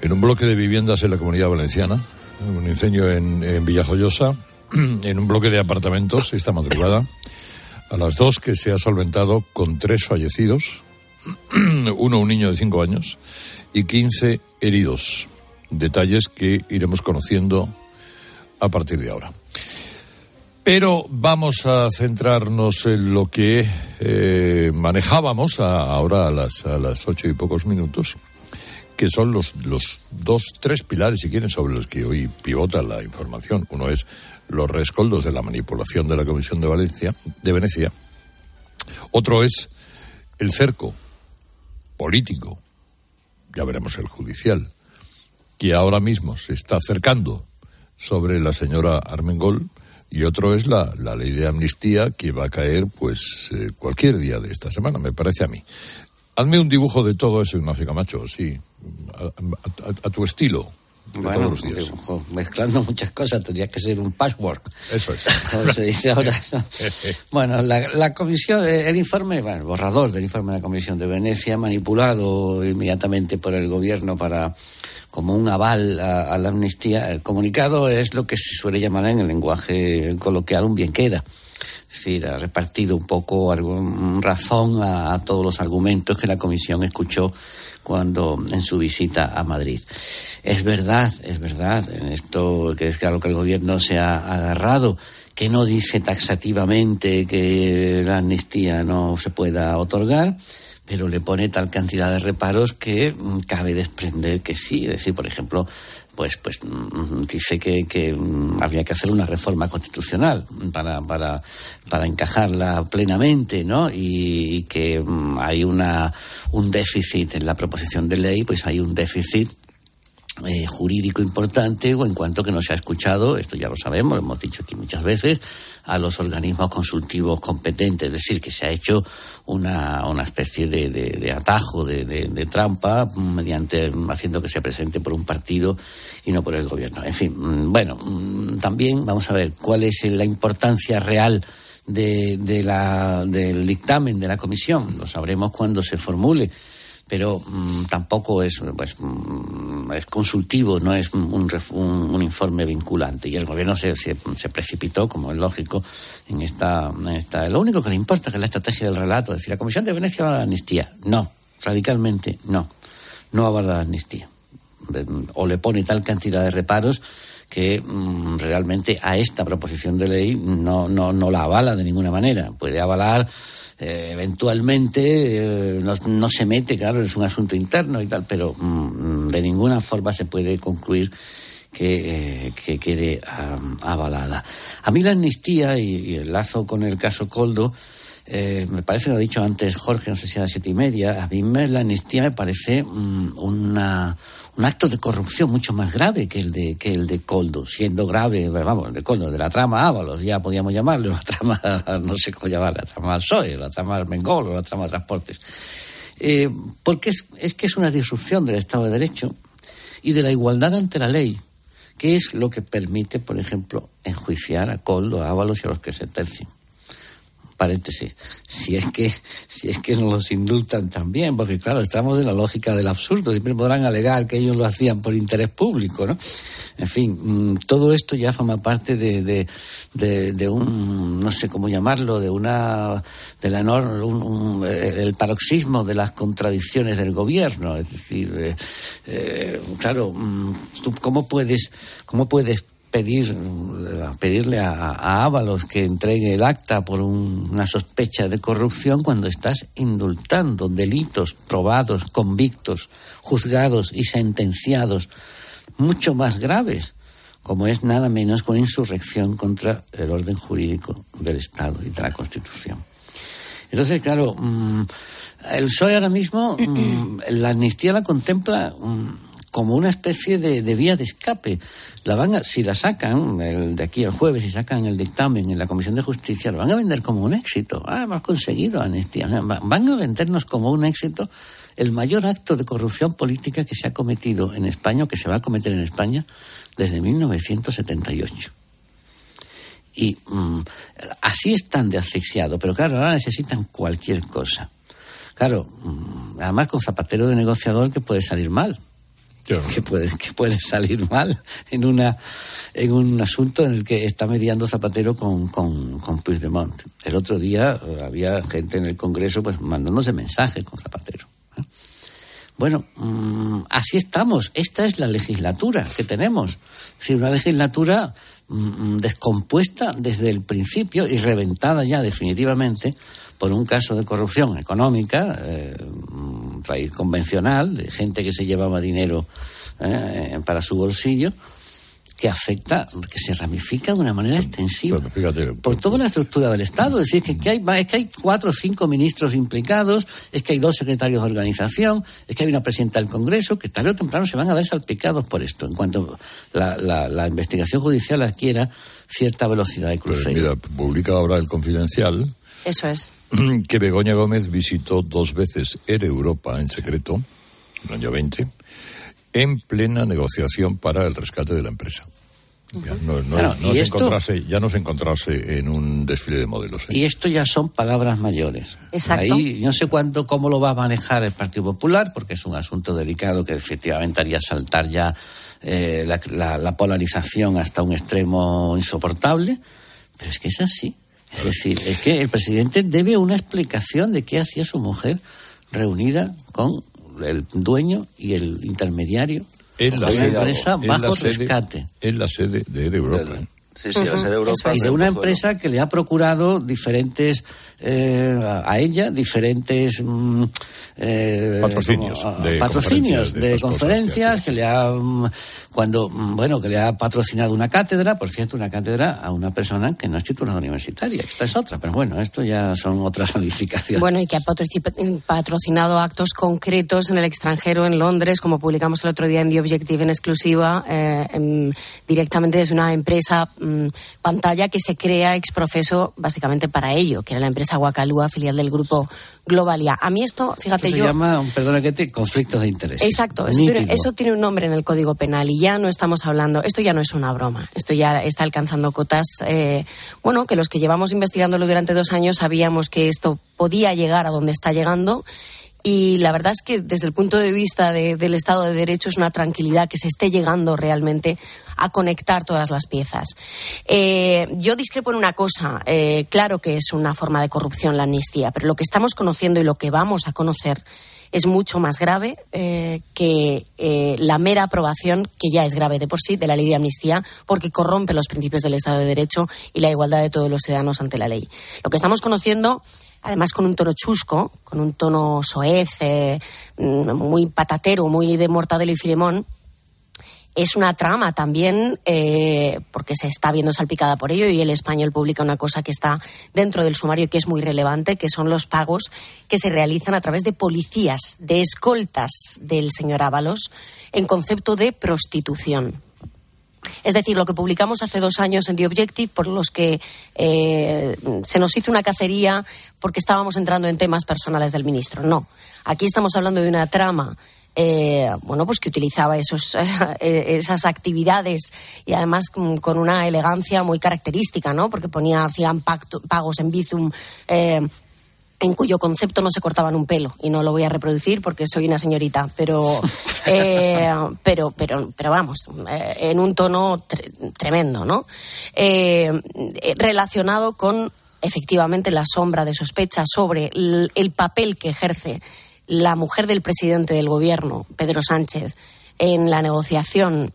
en un bloque de viviendas en la comunidad valenciana. Un incendio en, en Villajoyosa, [CLEARS THROAT] en un bloque de apartamentos esta madrugada. A las dos que se ha solventado con tres fallecidos, [CLEARS THROAT] uno un niño de cinco años y quince heridos. Detalles que iremos conociendo a partir de ahora. Pero vamos a centrarnos en lo que eh, manejábamos a, ahora a las, a las ocho y pocos minutos, que son los, los dos, tres pilares, si quieren, sobre los que hoy pivota la información. Uno es los rescoldos de la manipulación de la Comisión de, Valencia, de Venecia. Otro es el cerco político, ya veremos el judicial, que ahora mismo se está acercando sobre la señora Armengol y otro es la, la ley de amnistía que va a caer pues eh, cualquier día de esta semana, me parece a mí. Hazme un dibujo de todo eso, Ignacio Camacho, sí, a, a, a tu estilo. De bueno, todos los días. dibujo, mezclando muchas cosas, tendría que ser un patchwork. Eso es. [LAUGHS] Como se dice ahora. ¿no? [LAUGHS] Bueno, la, la, comisión, el informe, bueno, el borrador del informe de la Comisión de Venecia, manipulado inmediatamente por el gobierno para como un aval a, a, la amnistía. El comunicado es lo que se suele llamar en el lenguaje coloquial un bien queda. Es decir, ha repartido un poco algún, razón a, a todos los argumentos que la Comisión escuchó cuando en su visita a Madrid. Es verdad, es verdad, en esto que es claro que el gobierno se ha agarrado, que no dice taxativamente que la amnistía no se pueda otorgar, pero le pone tal cantidad de reparos que mm, cabe desprender que sí. Es decir, por ejemplo, pues, pues mm, dice que, que mm, habría que hacer una reforma constitucional para, para, para encajarla plenamente, ¿no? Y, y que hay una, un déficit en la proposición de ley, pues hay un déficit eh, jurídico importante o en cuanto que no se ha escuchado, esto ya lo sabemos, lo hemos dicho aquí muchas veces, a los organismos consultivos competentes, es decir, que se ha hecho una, una especie de, de, de atajo, de, de, trampa, mediante haciendo que se presente por un partido y no por el gobierno. En fin, mm, bueno, mm, también vamos a ver cuál es la importancia real de, de la, del dictamen de la comisión. Lo sabremos cuando se formule pero mmm, tampoco es, pues, mmm, es consultivo, no es un, un, un, informe vinculante. Y el gobierno se, se, precipitó, como es lógico, en esta, esta. Lo único que le importa es que la estrategia del relato, es decir, la Comisión de Venecia va a la amnistía. No, radicalmente no. No avala la amnistía. O le pone tal cantidad de reparos que mmm, realmente a esta proposición de ley no, no, no la avala de ninguna manera. Puede avalar eh, eventualmente eh, no, no, se mete, claro, es un asunto interno y tal, pero mm, de ninguna forma se puede concluir que, eh, que quede um, avalada. A mí la amnistía y, y, el lazo con el caso Coldo, me parece lo ha dicho antes Jorge, no sé si a las siete y media, a mí me, la amnistía me parece um, una un acto de corrupción mucho más grave que el de, que el de Coldo, siendo grave, vamos, el de Coldo, de la trama Ábalos, ya podíamos llamarlo, la trama, [LAUGHS] no sé cómo llamarla, la trama PSOE, la trama Mengol la trama Transportes. Eh, porque es, es que es una disrupción del Estado de Derecho y de la igualdad ante la ley, que es lo que permite, por ejemplo, enjuiciar a Coldo, a Ábalos y a los que se paréntesis, si es que si es que nos los indultan también, porque claro, estamos en la lógica del absurdo, siempre podrán alegar que ellos lo hacían por interés público, ¿no? En fin, mmm, todo esto ya forma parte de, de, un, no sé cómo llamarlo, de una, de la enorme, un, un, el paroxismo de las contradicciones del gobierno, es decir, eh, eh, claro, ¿tú cómo puedes, cómo puedes pedir, pedirle a, Ábalos que entregue el acta por un, una sospecha de corrupción cuando estás indultando delitos probados, convictos, juzgados y sentenciados mucho más graves, como es nada menos con insurrección contra el orden jurídico del Estado y de la Constitución. Entonces, claro, mmm, el PSOE ahora mismo, mmm, la amnistía la contempla mmm, como una especie de, de, vía de escape. La van a, si la sacan de aquí al jueves, si sacan el dictamen en la Comisión de Justicia, lo van a vender como un éxito. Ah, hemos conseguido amnistía. Van a vendernos como un éxito el mayor acto de corrupción política que se ha cometido en España, o que se va a cometer en España, desde 1978. Y mmm, así están de asfixiado, pero claro, ahora necesitan cualquier cosa. Claro, mmm, además con zapatero de negociador que puede salir mal que puede, que puede salir mal en, una, en un asunto en el que está mediando Zapatero con, con, con Puigdemont. El otro día eh, había gente en el Congreso pues mandándose mensajes con Zapatero. ¿eh? Bueno, mmm, así estamos. Esta es la legislatura que tenemos. Es decir, una legislatura mmm, descompuesta desde el principio y reventada ya definitivamente por un caso de corrupción económica, eh, raíz convencional, de gente que se llevaba dinero eh, para su bolsillo, que afecta, que se ramifica de una manera extensiva bueno, fíjate, por toda la estructura del Estado. Es decir, que, que, hay, es que hay cuatro o cinco ministros implicados, es que hay dos secretarios de organización, es que hay una presidenta del Congreso, que tarde o temprano se van a ver salpicados por esto, en cuanto la, la, la investigación judicial adquiera cierta velocidad de crucero. Pues mira, publica ahora el Confidencial. Eso es. [CLEARS THROAT] Que Begoña Gómez visitó dos veces Air Europa en secreto, en el año 20, en plena negociación para el rescate de la empresa. Ya no, no, claro, no es esto, encontrarse, ya no es encontrarse en un desfile de modelos. ¿eh? Y esto ya son palabras mayores. Exacto. Ahí no sé cuánto, cómo lo va a manejar el Partido Popular, porque es un asunto delicado que efectivamente haría saltar ya eh, la, la, la polarización hasta un extremo insoportable. Pero es que es así. Es decir, es que el presidente debe una explicación de qué hacía su mujer reunida con el dueño y el intermediario en la sede, empresa en bajo la sede- rescate. En la sede de Air Europa. Sí, sí, la sede de Europa. Y de una empresa que le ha procurado diferentes eh, a ella diferentes mm, eh, Patrocinios como, ah, de patrocinios conferencias, de de conferencias que, le ha mm, cuando mm, bueno que le ha patrocinado una cátedra por cierto una cátedra a una persona que no es titulada universitaria esta es otra pero bueno esto ya son otras [LAUGHS] ramificaciones Bueno, y que ha patrocin- patrocinado actos concretos en el extranjero, en Londres, como publicamos el otro día en The Objective en exclusiva, eh, directamente desde una empresa mm, pantalla que se crea ex profeso básicamente para ello, que era la empresa Guacalúa, filial del grupo Globalia. A mí esto, fíjate, Esto se yo... llama perdona que te conflictos de interés Exacto, eso tiene, eso tiene un nombre en el Código Penal y ya no estamos hablando, esto ya no es una broma, esto ya está alcanzando cotas, eh, bueno, que los que llevamos investigándolo durante dos años sabíamos que esto podía llegar a donde está llegando y la verdad es que desde el punto de vista de- del Estado de Derecho es una tranquilidad que se esté llegando realmente a conectar todas las piezas. Eh, yo discrepo en una cosa. eh, claro que es una forma de corrupción la amnistía, pero lo que estamos conociendo y lo que vamos a conocer es mucho más grave eh, que la mera aprobación, que ya es grave de por sí, de la ley de amnistía, porque corrompe los principios del Estado de Derecho y la igualdad de todos los ciudadanos ante la ley. Lo que estamos conociendo además con un tono chusco, con un tono soez, eh, mm, muy patatero, muy de Mortadelo y Filemón, es una trama también, eh, porque se está viendo salpicada por ello, y el español publica una cosa que está dentro del sumario que es muy relevante, que son los pagos que se realizan a través de policías, de escoltas del señor Ábalos, en concepto de prostitución. Es decir, lo que publicamos hace dos años en The Objective, por los que eh, se nos hizo una cacería porque estábamos entrando en temas personales del ministro. No. Aquí estamos hablando de una trama. eh, bueno, pues que utilizaba esos, [LAUGHS] eh, esas actividades y además con una elegancia muy característica, ¿no? Porque ponía, hacían pacto- pagos en Bizum eh, en cuyo concepto no se cortaban un pelo y no lo voy a reproducir porque soy una señorita pero [LAUGHS] eh, pero pero pero vamos eh, en un tono tre- tremendo no Eh, eh, relacionado con efectivamente la sombra de sospecha sobre el, el papel que ejerce la mujer del presidente del gobierno Pedro Sánchez en la negociación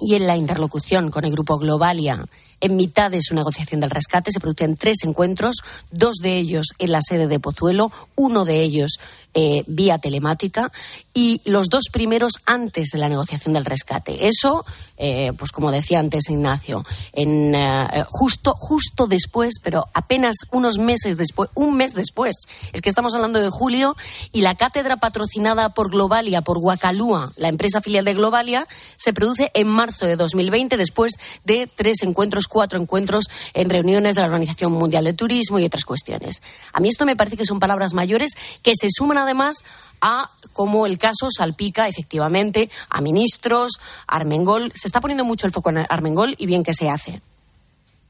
y en la interlocución con el grupo Globalia en mitad de su negociación del rescate se producen tres encuentros, dos de ellos en la sede de Pozuelo, uno de ellos eh, vía telemática y los dos primeros antes de la negociación del rescate. Eso, eh, pues como decía antes Ignacio, en, eh, justo, justo después, pero apenas unos meses después, un mes después, es que estamos hablando de julio y la cátedra patrocinada por Globalia, por Guacalúa, la empresa filial de Globalia, se produce en marzo de 2020 después de tres encuentros, cuatro encuentros en reuniones de la Organización Mundial de Turismo y otras cuestiones. A mí esto me parece que son palabras mayores que se suman además a cómo el caso salpica efectivamente a ministros, a Armengol. Se está poniendo mucho el foco en Armengol y bien que se hace.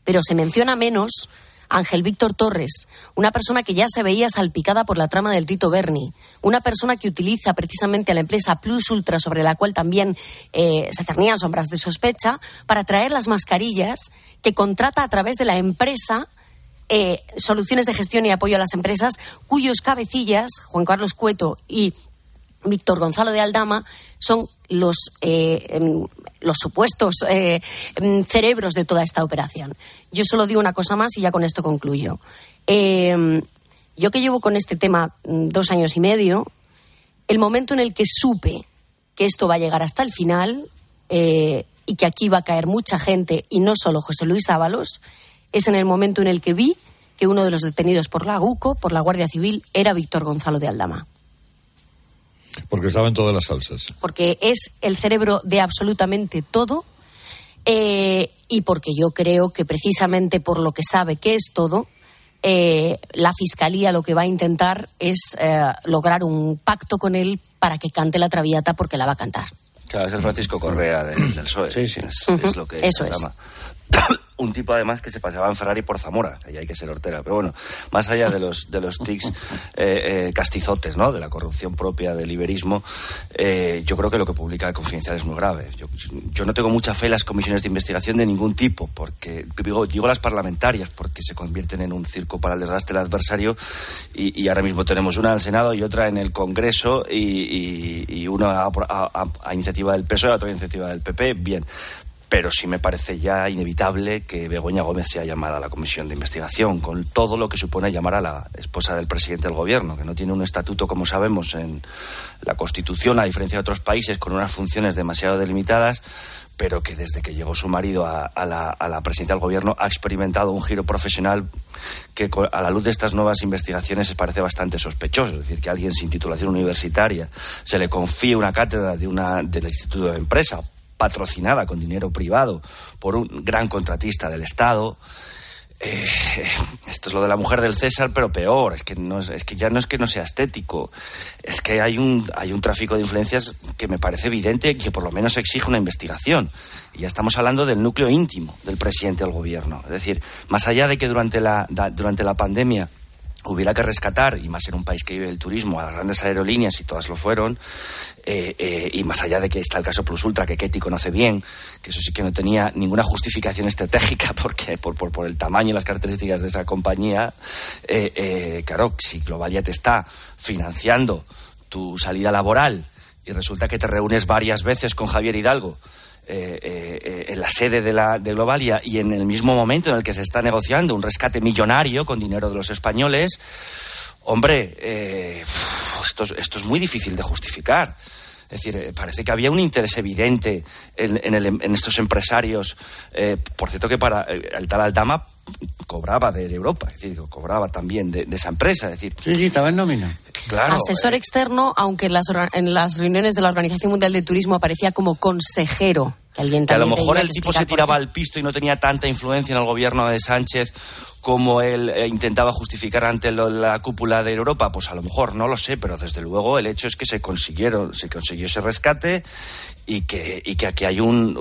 Pero se menciona menos Ángel Víctor Torres, una persona que ya se veía salpicada por la trama del Tito Berni, una persona que utiliza precisamente a la empresa Plus Ultra, sobre la cual también eh, se cernían sombras de sospecha, para traer las mascarillas que contrata a través de la empresa eh, Soluciones de Gestión y Apoyo a las Empresas, cuyos cabecillas, Juan Carlos Cueto y Víctor Gonzalo de Aldama, son los, eh, em, los supuestos eh, em, cerebros de toda esta operación. Yo solo digo una cosa más y ya con esto concluyo. Eh, yo que llevo con este tema mm, dos años y medio, el momento en el que supe que esto va a llegar hasta el final eh, y que aquí va a caer mucha gente y no solo José Luis Ábalos, es en el momento en el que vi que uno de los detenidos por la GUCO, por la Guardia Civil, era Víctor Gonzalo de Aldama. Porque estaba en todas las salsas. porque es el cerebro de absolutamente todo eh, y porque yo creo que precisamente por lo que sabe que es todo, eh, la Fiscalía lo que va a intentar es eh, lograr un pacto con él para que cante la traviata porque la va a cantar. Claro, es el Francisco Correa del, del PSOE. Es, es lo que Eso se es. Un tipo además que se paseaba en Ferrari por Zamora, ahí hay que ser hortera, pero bueno, más allá de los, de los tics [LAUGHS] eh, eh, castizotes, ¿no? De la corrupción propia del liberismo, eh, yo creo que lo que publica el Confidencial es muy grave. Yo, yo no tengo mucha fe en las comisiones de investigación de ningún tipo, porque digo, digo las parlamentarias, porque se convierten en un circo para el desgaste del adversario y, y ahora mismo tenemos una en el Senado y otra en el Congreso y, y- y una a, a- a iniciativa del PSOE, otra a iniciativa del PP, bien. Pero sí me parece ya inevitable que Begoña Gómez sea llamada a la comisión de investigación, con todo lo que supone llamar a la esposa del presidente del gobierno, que no tiene un estatuto, como sabemos, en la Constitución, a diferencia de otros países, con unas funciones demasiado delimitadas, pero que desde que llegó su marido a, a la, a la presidencia del gobierno ha experimentado un giro profesional que a la luz de estas nuevas investigaciones parece bastante sospechoso. Es decir, que a alguien sin titulación universitaria se le confíe una cátedra de una, del Instituto de Empresa patrocinada con dinero privado por un gran contratista del Estado. Eh, esto es lo de la mujer del César, pero peor. Es que, no es, que ya no es que no sea estético. Es que hay un, hay un tráfico de influencias que me parece evidente y que por lo menos exige una investigación. Y ya estamos hablando del núcleo íntimo del presidente del gobierno. Es decir, más allá de que durante la, durante la pandemia hubiera que rescatar, y más en un país que vive el turismo, a las grandes aerolíneas, y todas lo fueron, eh, eh, y más allá de que está el caso Plus Ultra, que Ketty conoce bien, que eso sí que no tenía ninguna justificación estratégica [LAUGHS] porque por, por, por el tamaño y las características de esa compañía, eh, eh, claro, si Globalia te está financiando tu salida laboral y resulta que te reúnes varias veces con Javier Hidalgo, eh, eh, eh, en la sede de, la, de Globalia y en el mismo momento en el que se está negociando un rescate millonario con dinero de los españoles, hombre, esto, es- esto es muy difícil de justificar. Es decir, parece que había un interés evidente en, estos empresarios. Por cierto, que para el tal Aldama cobraba de Europa, es decir, cobraba también de, de esa empresa. Es decir, Sí, sí, estaba en nómina. claro. Asesor externo, aunque en las, en las reuniones de la Organización Mundial de Turismo aparecía como consejero. Que, alguien que a lo mejor el tipo se tiraba al pisto y no tenía tanta influencia en el gobierno de Sánchez como él eh, intentaba justificar ante lo- la cúpula de Europa, pues a lo mejor no lo sé, pero desde luego el hecho es que se consiguieron, se consiguió ese rescate y que, y que aquí hay un,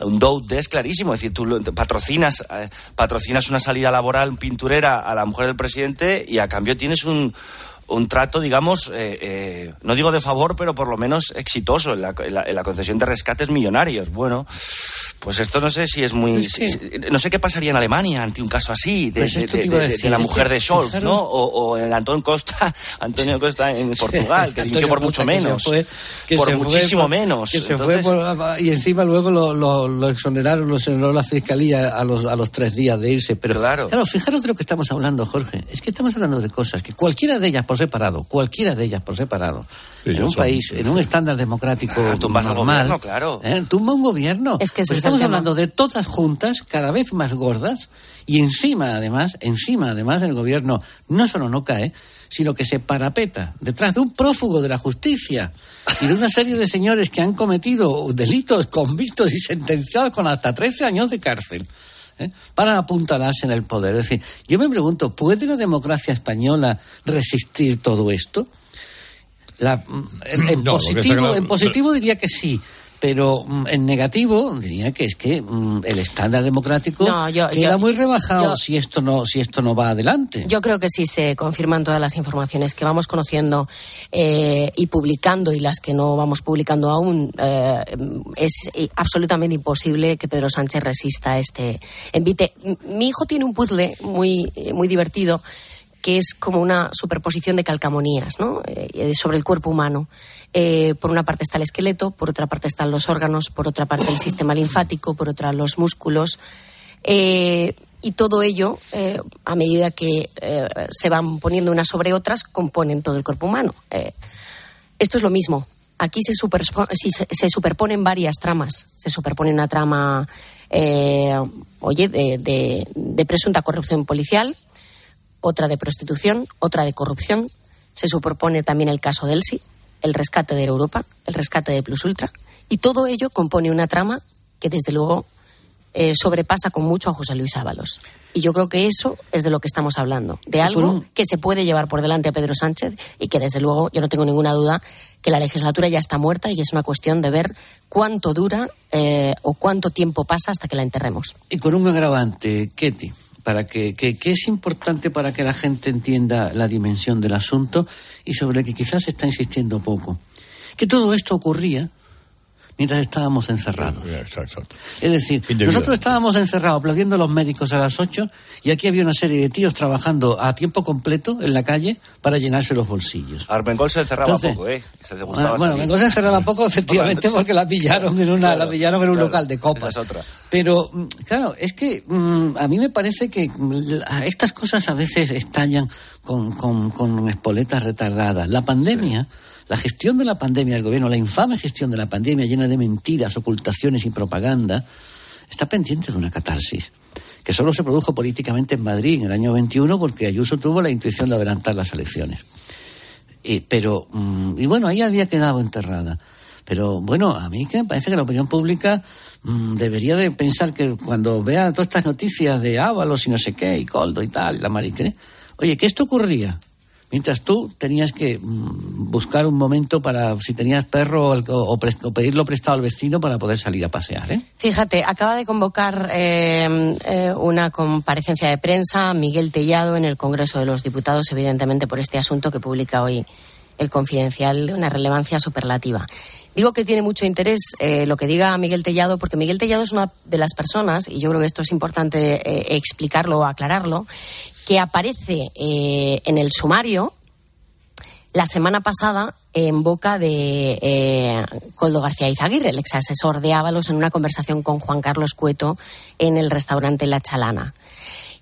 un doubt es clarísimo, es decir, tú patrocinas, eh, patrocinas una salida laboral pinturera a la mujer del presidente y a cambio tienes un un trato, digamos, eh, eh, no digo de favor, pero por lo menos exitoso en la, en la- en la concesión de rescates millonarios. Bueno, pues esto no sé si es muy... si- no sé qué pasaría en Alemania ante un caso así, de, Pues de- de- de- la mujer de Scholz, ¿no? O, o el Antón Costa, [LAUGHS] Antonio Costa en Portugal, que dirigió por mucho que se menos. fue- que por muchísimo por- menos. que se Entonces- fue por- y encima luego lo, lo- lo exoneraron, lo exoneró la fiscalía a los, a los tres días de irse. Pero claro. fijaros de lo que estamos hablando, Jorge. Es que estamos hablando de cosas que cualquiera de ellas por separado, cualquiera de ellas por separado, en un son- país, en un estándar democrático Ah, tumbas al normal, gobierno, claro. ¿eh? tumba un gobierno. Es que Pues es estamos hablando de todas juntas, cada vez más gordas, y encima, además, encima, además, el gobierno no solo no cae, sino que se parapeta detrás de un prófugo de la justicia y de una serie de señores que han cometido delitos convictos y sentenciados con hasta 13 años de cárcel. ¿Eh? para apuntalarse en el poder. Es decir, yo me pregunto, ¿puede la democracia española resistir todo esto? La- en, en No, positivo, claro- en positivo diría que sí, pero mm, en negativo diría que es que mm, el estándar democrático No, yo- queda yo- muy rebajado yo- si esto no si esto no va adelante. Yo creo que si se confirman todas las informaciones que vamos conociendo eh, y publicando y las que no vamos publicando aún, eh, es eh, absolutamente imposible que Pedro Sánchez resista este envite. Mi hijo tiene un puzzle muy, muy divertido que es como una superposición de calcamonías ¿no? Eh, eh, sobre el cuerpo humano. Eh, por una parte está el esqueleto, por otra parte están los órganos, por otra parte el sistema linfático, por otra los músculos. Y todo ello, a medida que se van poniendo unas sobre otras, componen todo el cuerpo humano. Esto es lo mismo. Aquí se, sí, se, superponen varias tramas. Se superpone una trama, oye, de presunta corrupción policial, otra de prostitución, otra de corrupción. Se superpone también el caso de Elsi, el rescate de Europa, el rescate de Plus Ultra. Y todo ello compone una trama que, desde luego, eh, sobrepasa con mucho a José Luis Ábalos. Y yo creo que eso es de lo que estamos hablando, de algo que se puede llevar por delante a Pedro Sánchez y que desde luego yo no tengo ninguna duda que la legislatura ya está muerta y que es una cuestión de ver cuánto dura eh, o cuánto tiempo pasa hasta que la enterremos. Y con un agravante, Ketty, para que, que, que es importante para que la gente entienda la dimensión del asunto y sobre el que quizás se está insistiendo poco. Que todo esto ocurría mientras estábamos encerrados. Es decir, nosotros estábamos encerrados aplaudiendo a los médicos a las 8 y aquí había una serie de tíos trabajando a tiempo completo en la calle para llenarse los bolsillos. Armengol se encerraba Entonces, poco, ¿eh? Se le Ah, gustaba bueno. Armengol se encerraba poco, [LAUGHS] efectivamente, porque la pillaron en, una, Claro, la pillaron en un claro. local de copas. Esa es otra. Pero, mm, claro, es que mm, a mí me parece que mm, la- estas cosas a veces estallan con, con, con espoletas retardadas. La pandemia, la gestión de la pandemia del gobierno, la infame gestión de la pandemia llena de mentiras, ocultaciones y propaganda, está pendiente de una catarsis que solo se produjo políticamente en Madrid en el año 21 porque Ayuso tuvo la intuición de adelantar las elecciones. Eh, pero, mm, y bueno, ahí había quedado enterrada. Pero bueno, a mí que me parece que la opinión pública mm, debería de pensar que cuando vea todas estas noticias de Ábalos y no sé qué, y Coldo y tal, y la Mariquene, oye, que esto ocurría. Mientras tú tenías que mm, buscar un momento para, si tenías perro o, pedirlo prestado al vecino para poder salir a pasear, ¿eh? Fíjate, acaba de convocar eh, eh, una comparecencia de prensa Miguel Tellado en el Congreso de los Diputados, evidentemente por este asunto que publica hoy el Confidencial de una relevancia superlativa. Digo que tiene mucho interés eh, lo que diga Miguel Tellado, porque Miguel Tellado es una de las personas, y yo creo que esto es importante eh, explicarlo o aclararlo, que aparece eh, en el sumario la semana pasada en boca de eh, Coldo García Izaguirre, el ex asesor de Ábalos, en una conversación con Juan Carlos Cueto en el restaurante La Chalana.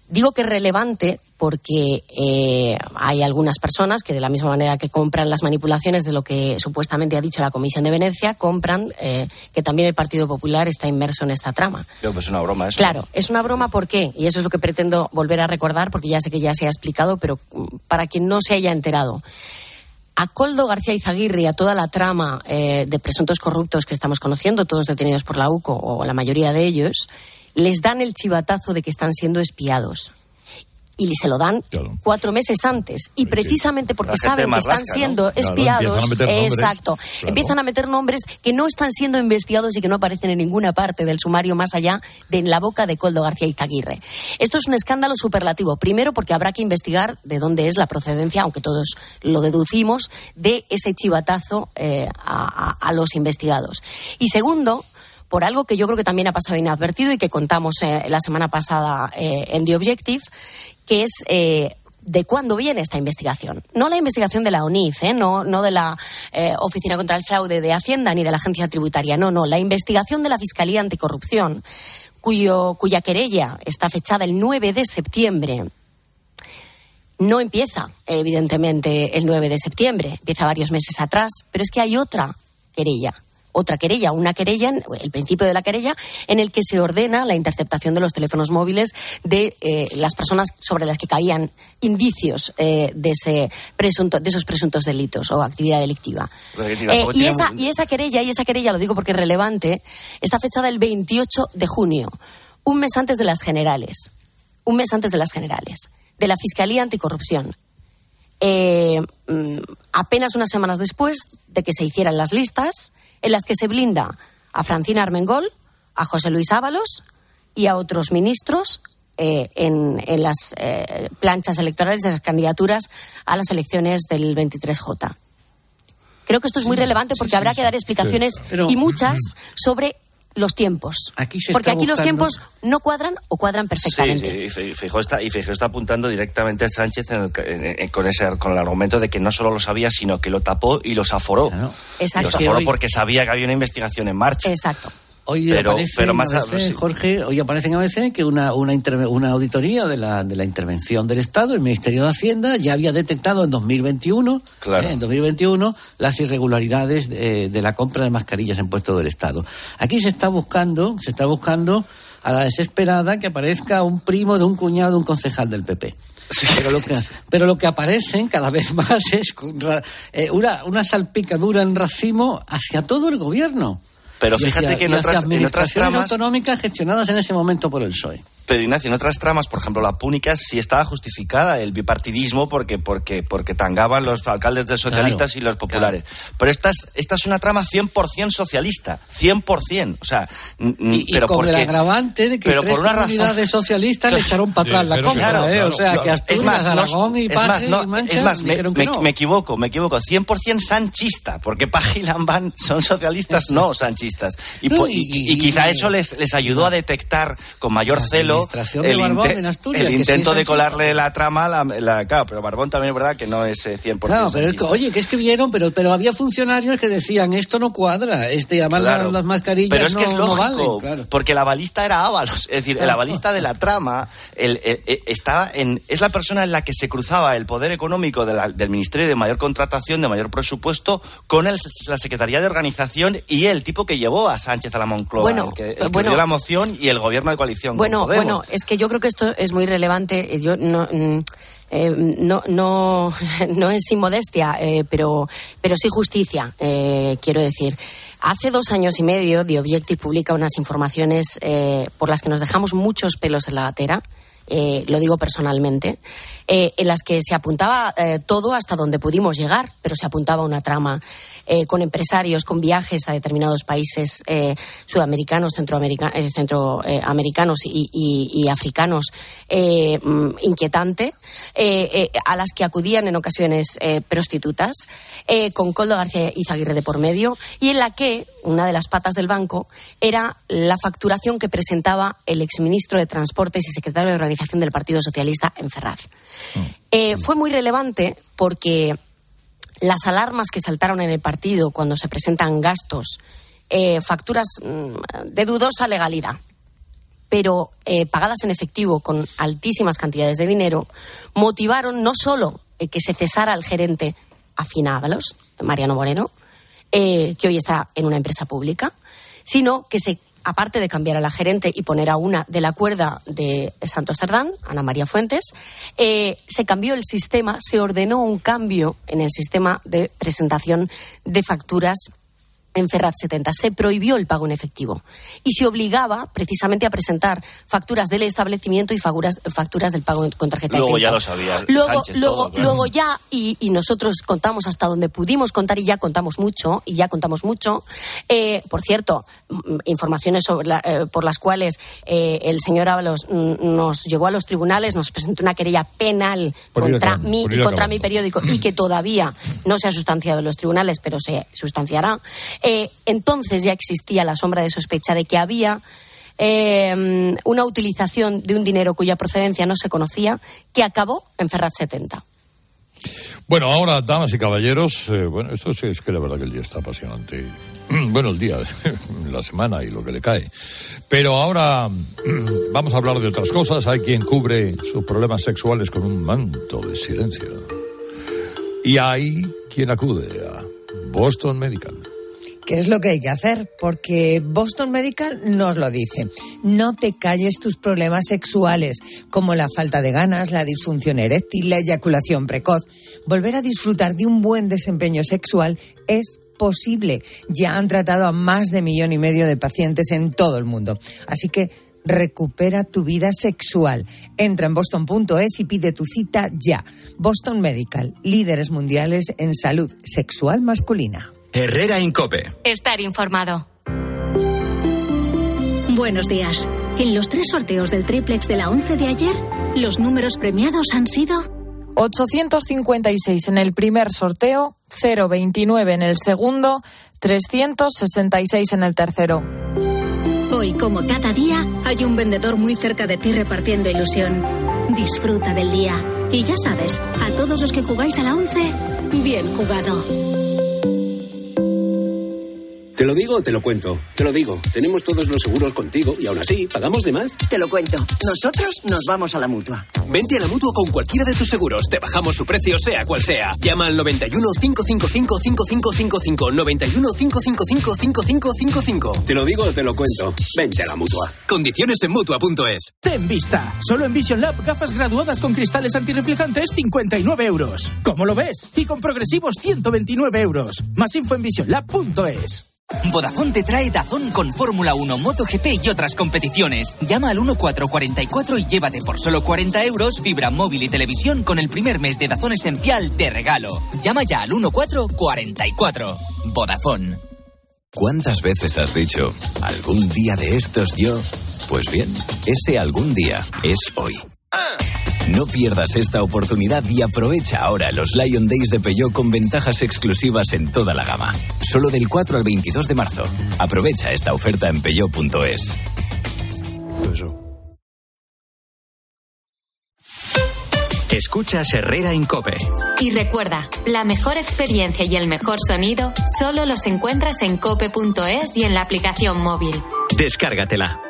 Digo que es relevante porque eh, hay algunas personas que, de la misma manera que compran las manipulaciones de lo que supuestamente ha dicho la Comisión de Venecia, compran eh, que también el Partido Popular está inmerso en esta trama. Yo, pues es una broma eso. Claro, es una broma, ¿por qué? Y eso es lo que pretendo volver a recordar, porque ya sé que ya se ha explicado, pero mm, para quien no se haya enterado. A Coldo García Izaguirre y a toda la trama eh, de presuntos corruptos que estamos conociendo, todos detenidos por la UCO, o la mayoría de ellos, les dan el chivatazo de que están siendo espiados. Y se lo dan cuatro meses antes. Y precisamente porque saben que están rasca, ¿no? siendo Claro, espiados. empiezan exacto. Claro. Empiezan a meter nombres que no están siendo investigados y que no aparecen en ninguna parte del sumario más allá de en la boca de Coldo García Izaguirre. Esto es un escándalo superlativo. Primero, porque habrá que investigar de dónde es la procedencia, aunque todos lo deducimos, de ese chivatazo eh, a, a- a los investigados. Y segundo, por algo que yo creo que también ha pasado inadvertido y que contamos eh, la semana pasada eh, en The Objective, que es eh, de cuándo viene esta investigación. No la investigación de la ONIF, no, no de la Oficina contra el Fraude de Hacienda ni de la Agencia Tributaria, no, no, la investigación de la Fiscalía Anticorrupción, cuya querella está fechada el 9 de septiembre. No empieza, evidentemente, el 9 de septiembre, empieza varios meses atrás, pero es que hay otra querella, otra querella, una querella, en- el principio de la querella, en el que se ordena la interceptación de los teléfonos móviles de eh, las personas sobre las que caían indicios eh, de, ese presunto, de esos presuntos delitos o actividad delictiva. Porque Eh, y, esa, y esa querella, y esa querella, lo digo porque es relevante, está fechada el 28 de junio, un mes antes de las generales. Un mes antes de las generales, de la Fiscalía Anticorrupción. Mm, apenas unas semanas después de que se hicieran las listas, en las que se blinda a Francina Armengol, a José Luis Ábalos y a otros ministros eh, en, en las eh, planchas electorales, de las candidaturas a las elecciones del 23J. Creo que esto es muy relevante porque habrá que dar explicaciones Sí. Pero- y muchas sobre los tiempos. Aquí se porque aquí los tiempos no cuadran o cuadran perfectamente. Sí, sí, y Feijóo está, y Feijóo está apuntando directamente a Sánchez en el en- en- con, ese, con el argumento de que no solo lo sabía, sino que lo tapó y los aforó. Exacto. Los aforó porque sabía que había una investigación en marcha. Exacto. Hoy Pero- aparece pero en más a- ABC, sí. Jorge, hoy aparece en ABC que una, una, una auditoría de la, de la intervención del Estado, el Ministerio de Hacienda, ya había detectado en 2021, Claro. eh, en 2021 las irregularidades de, de la compra de mascarillas en puesto del Estado. Aquí se está buscando, se está buscando a la desesperada que aparezca un primo de un cuñado de un concejal del PP. Pero, lo que, pero lo que aparecen cada vez [LAUGHS] más es eh, una, una salpicadura en racimo hacia todo el gobierno. Pero fíjate hacia- que en otras, en otras tramas... autonómicas gestionadas en ese momento por el PSOE. Pero Ignacio, en otras tramas, por ejemplo, la púnica sí estaba justificada el bipartidismo porque, porque, porque tangaban los alcaldes de socialistas y los populares. Pero esta es, esta es una trama 100% socialista, 100%. O sea, Y, y pero con porque, el agravante de que pero tres por una comunidades razón- socialistas le echaron para atrás la claro, ¿eh? claro, o sea, claro. que Asturias, es más, Aragón y es Paje más, no, y Mancha es más, me, me- no. me equivoco, me equivoco. 100% sanchista, porque Paje y Lambán son socialistas, no sanchistas. Y, No, y- y- y y- quizá y- eso les, les ayudó a detectar con mayor celo administración de el, Barbón inte- en Asturias, el que sí intento de colarle la trama a la, la- Claro, pero Barbón también es verdad que no es eh, 100% Claro, pero es oye, que escribieron, pero, pero había funcionarios que decían esto no cuadra, este, además Claro. las, las mascarillas Pero es no, que es no lógico, valen, claro. porque la balista era Ábalos. Es decir, el avalista de la trama el- el- el- estaba en, es la persona en la que se cruzaba el poder económico de la- del Ministerio de Mayor Contratación, de Mayor Presupuesto, con el- la Secretaría de Organización y el tipo que llevó a Sánchez a la Moncloa, Bueno, el que, el que bueno. dio la moción y el gobierno de coalición. con Bueno, Podemos. Bueno, es que yo creo que esto es muy relevante. Eh, Yo no. mm, eh, no, no, [LAUGHS] no es sin modestia, eh, pero, pero sí justicia, eh, quiero decir. Hace dos años y medio, The Objective publica unas informaciones eh, por las que nos dejamos muchos pelos en la gatera, eh, lo digo personalmente, eh, en las que se apuntaba eh, todo hasta donde pudimos llegar, pero se apuntaba una trama eh, con empresarios, con viajes a determinados países sudamericanos, centroamerica- centroamericanos y, y- y africanos mm, inquietante, a las que acudían en ocasiones prostitutas, con Coldo García Izaguirre de por medio, y en la que una de las patas del banco era la facturación que presentaba el exministro de Transportes y secretario de Organización del Partido Socialista en Ferraz. Eh, fue muy relevante porque las alarmas que saltaron en el partido cuando se presentan gastos, eh, facturas mm, de dudosa legalidad, pero eh, pagadas en efectivo con altísimas cantidades de dinero, motivaron no solo que se cesara al gerente Afina Ábalos, Mariano Moreno, que hoy está en una empresa pública, sino que se, aparte de cambiar a la gerente y poner a una de la cuerda de Santos Cerdán, Ana María Fuentes, eh, se cambió el sistema, se ordenó un cambio en el sistema de presentación de facturas en Ferrat 70 se prohibió el pago en efectivo y se obligaba precisamente a presentar facturas del establecimiento y facturas, facturas del pago con tarjeta Luego de ya crédito. lo sabía Luego, Sánchez luego, todo, claro. luego ya, y, y nosotros contamos hasta donde pudimos contar y ya contamos mucho, y ya contamos mucho. Eh, por cierto, mm, informaciones sobre la- eh, por las cuales eh, el señor Ábalos mm, nos llevó a los tribunales, nos presentó una querella penal Por contra acabando, mí y contra mi periódico y que todavía [CLEARS THROAT] no se ha sustanciado en los tribunales, pero se sustanciará. Eh, entonces ya existía la sombra de sospecha de que había eh, una utilización de un dinero cuya procedencia no se conocía que acabó en Ferrat 70. Bueno, ahora, damas y caballeros, eh, bueno, esto sí es que la verdad que el día está apasionante. [CLEARS THROAT] Bueno, el día, [LAUGHS] la semana y lo que le cae. Pero ahora [CLEARS THROAT] vamos a hablar de otras cosas. Hay quien cubre sus problemas sexuales con un manto de silencio. Y hay quien acude a Boston Medical. ¿Qué es lo que hay que hacer? Porque Boston Medical nos lo dice. No te calles tus problemas sexuales, como la falta de ganas, la disfunción eréctil, la eyaculación precoz. Volver a disfrutar de un buen desempeño sexual es posible. Ya han tratado a más de millón y medio de pacientes en todo el mundo. Así que recupera tu vida sexual. Entra en boston.es y pide tu cita ya. Boston Medical, líderes mundiales en salud sexual masculina. Herrera Incope. Estar informado. Buenos días. En los tres sorteos del triplex de la 11 de ayer, los números premiados han sido 856 en el primer sorteo, 029 en el segundo, 366 en el tercero. Hoy, como cada día, hay un vendedor muy cerca de ti repartiendo ilusión. Disfruta del día. Y ya sabes, a todos los que jugáis a la 11, bien jugado. Te lo digo o te lo cuento. Te lo digo. Tenemos todos los seguros contigo y aún así, ¿pagamos de más? Te lo cuento. Nosotros nos vamos a la mutua. Vente a la mutua con cualquiera de tus seguros. Te bajamos su precio, sea cual sea. Llama al 91 555 5555. 91 555 5555. Te lo digo o te lo cuento. Vente a la mutua. Condiciones en mutua.es. Ten vista. Solo en Vision Lab gafas graduadas con cristales antirreflejantes 59 euros. ¿Cómo lo ves? Y con progresivos 129 euros. Más info en visionlab.es. Vodafone te trae Dazón con Fórmula 1, MotoGP y otras competiciones. Llama al 1444 y llévate por solo 40 euros fibra móvil y televisión con el primer mes de Dazón esencial de regalo. Llama ya al 1444. Vodafone. ¿Cuántas veces has dicho, algún día de estos yo? Pues bien, ese algún día es hoy. No pierdas esta oportunidad y aprovecha ahora los Lion Days de Peugeot con ventajas exclusivas en toda la gama. Solo del 4 al 22 de marzo. Aprovecha esta oferta en peugeot.es. Escuchas Herrera en Cope. Y recuerda, la mejor experiencia y el mejor sonido solo los encuentras en cope.es y en la aplicación móvil. Descárgatela.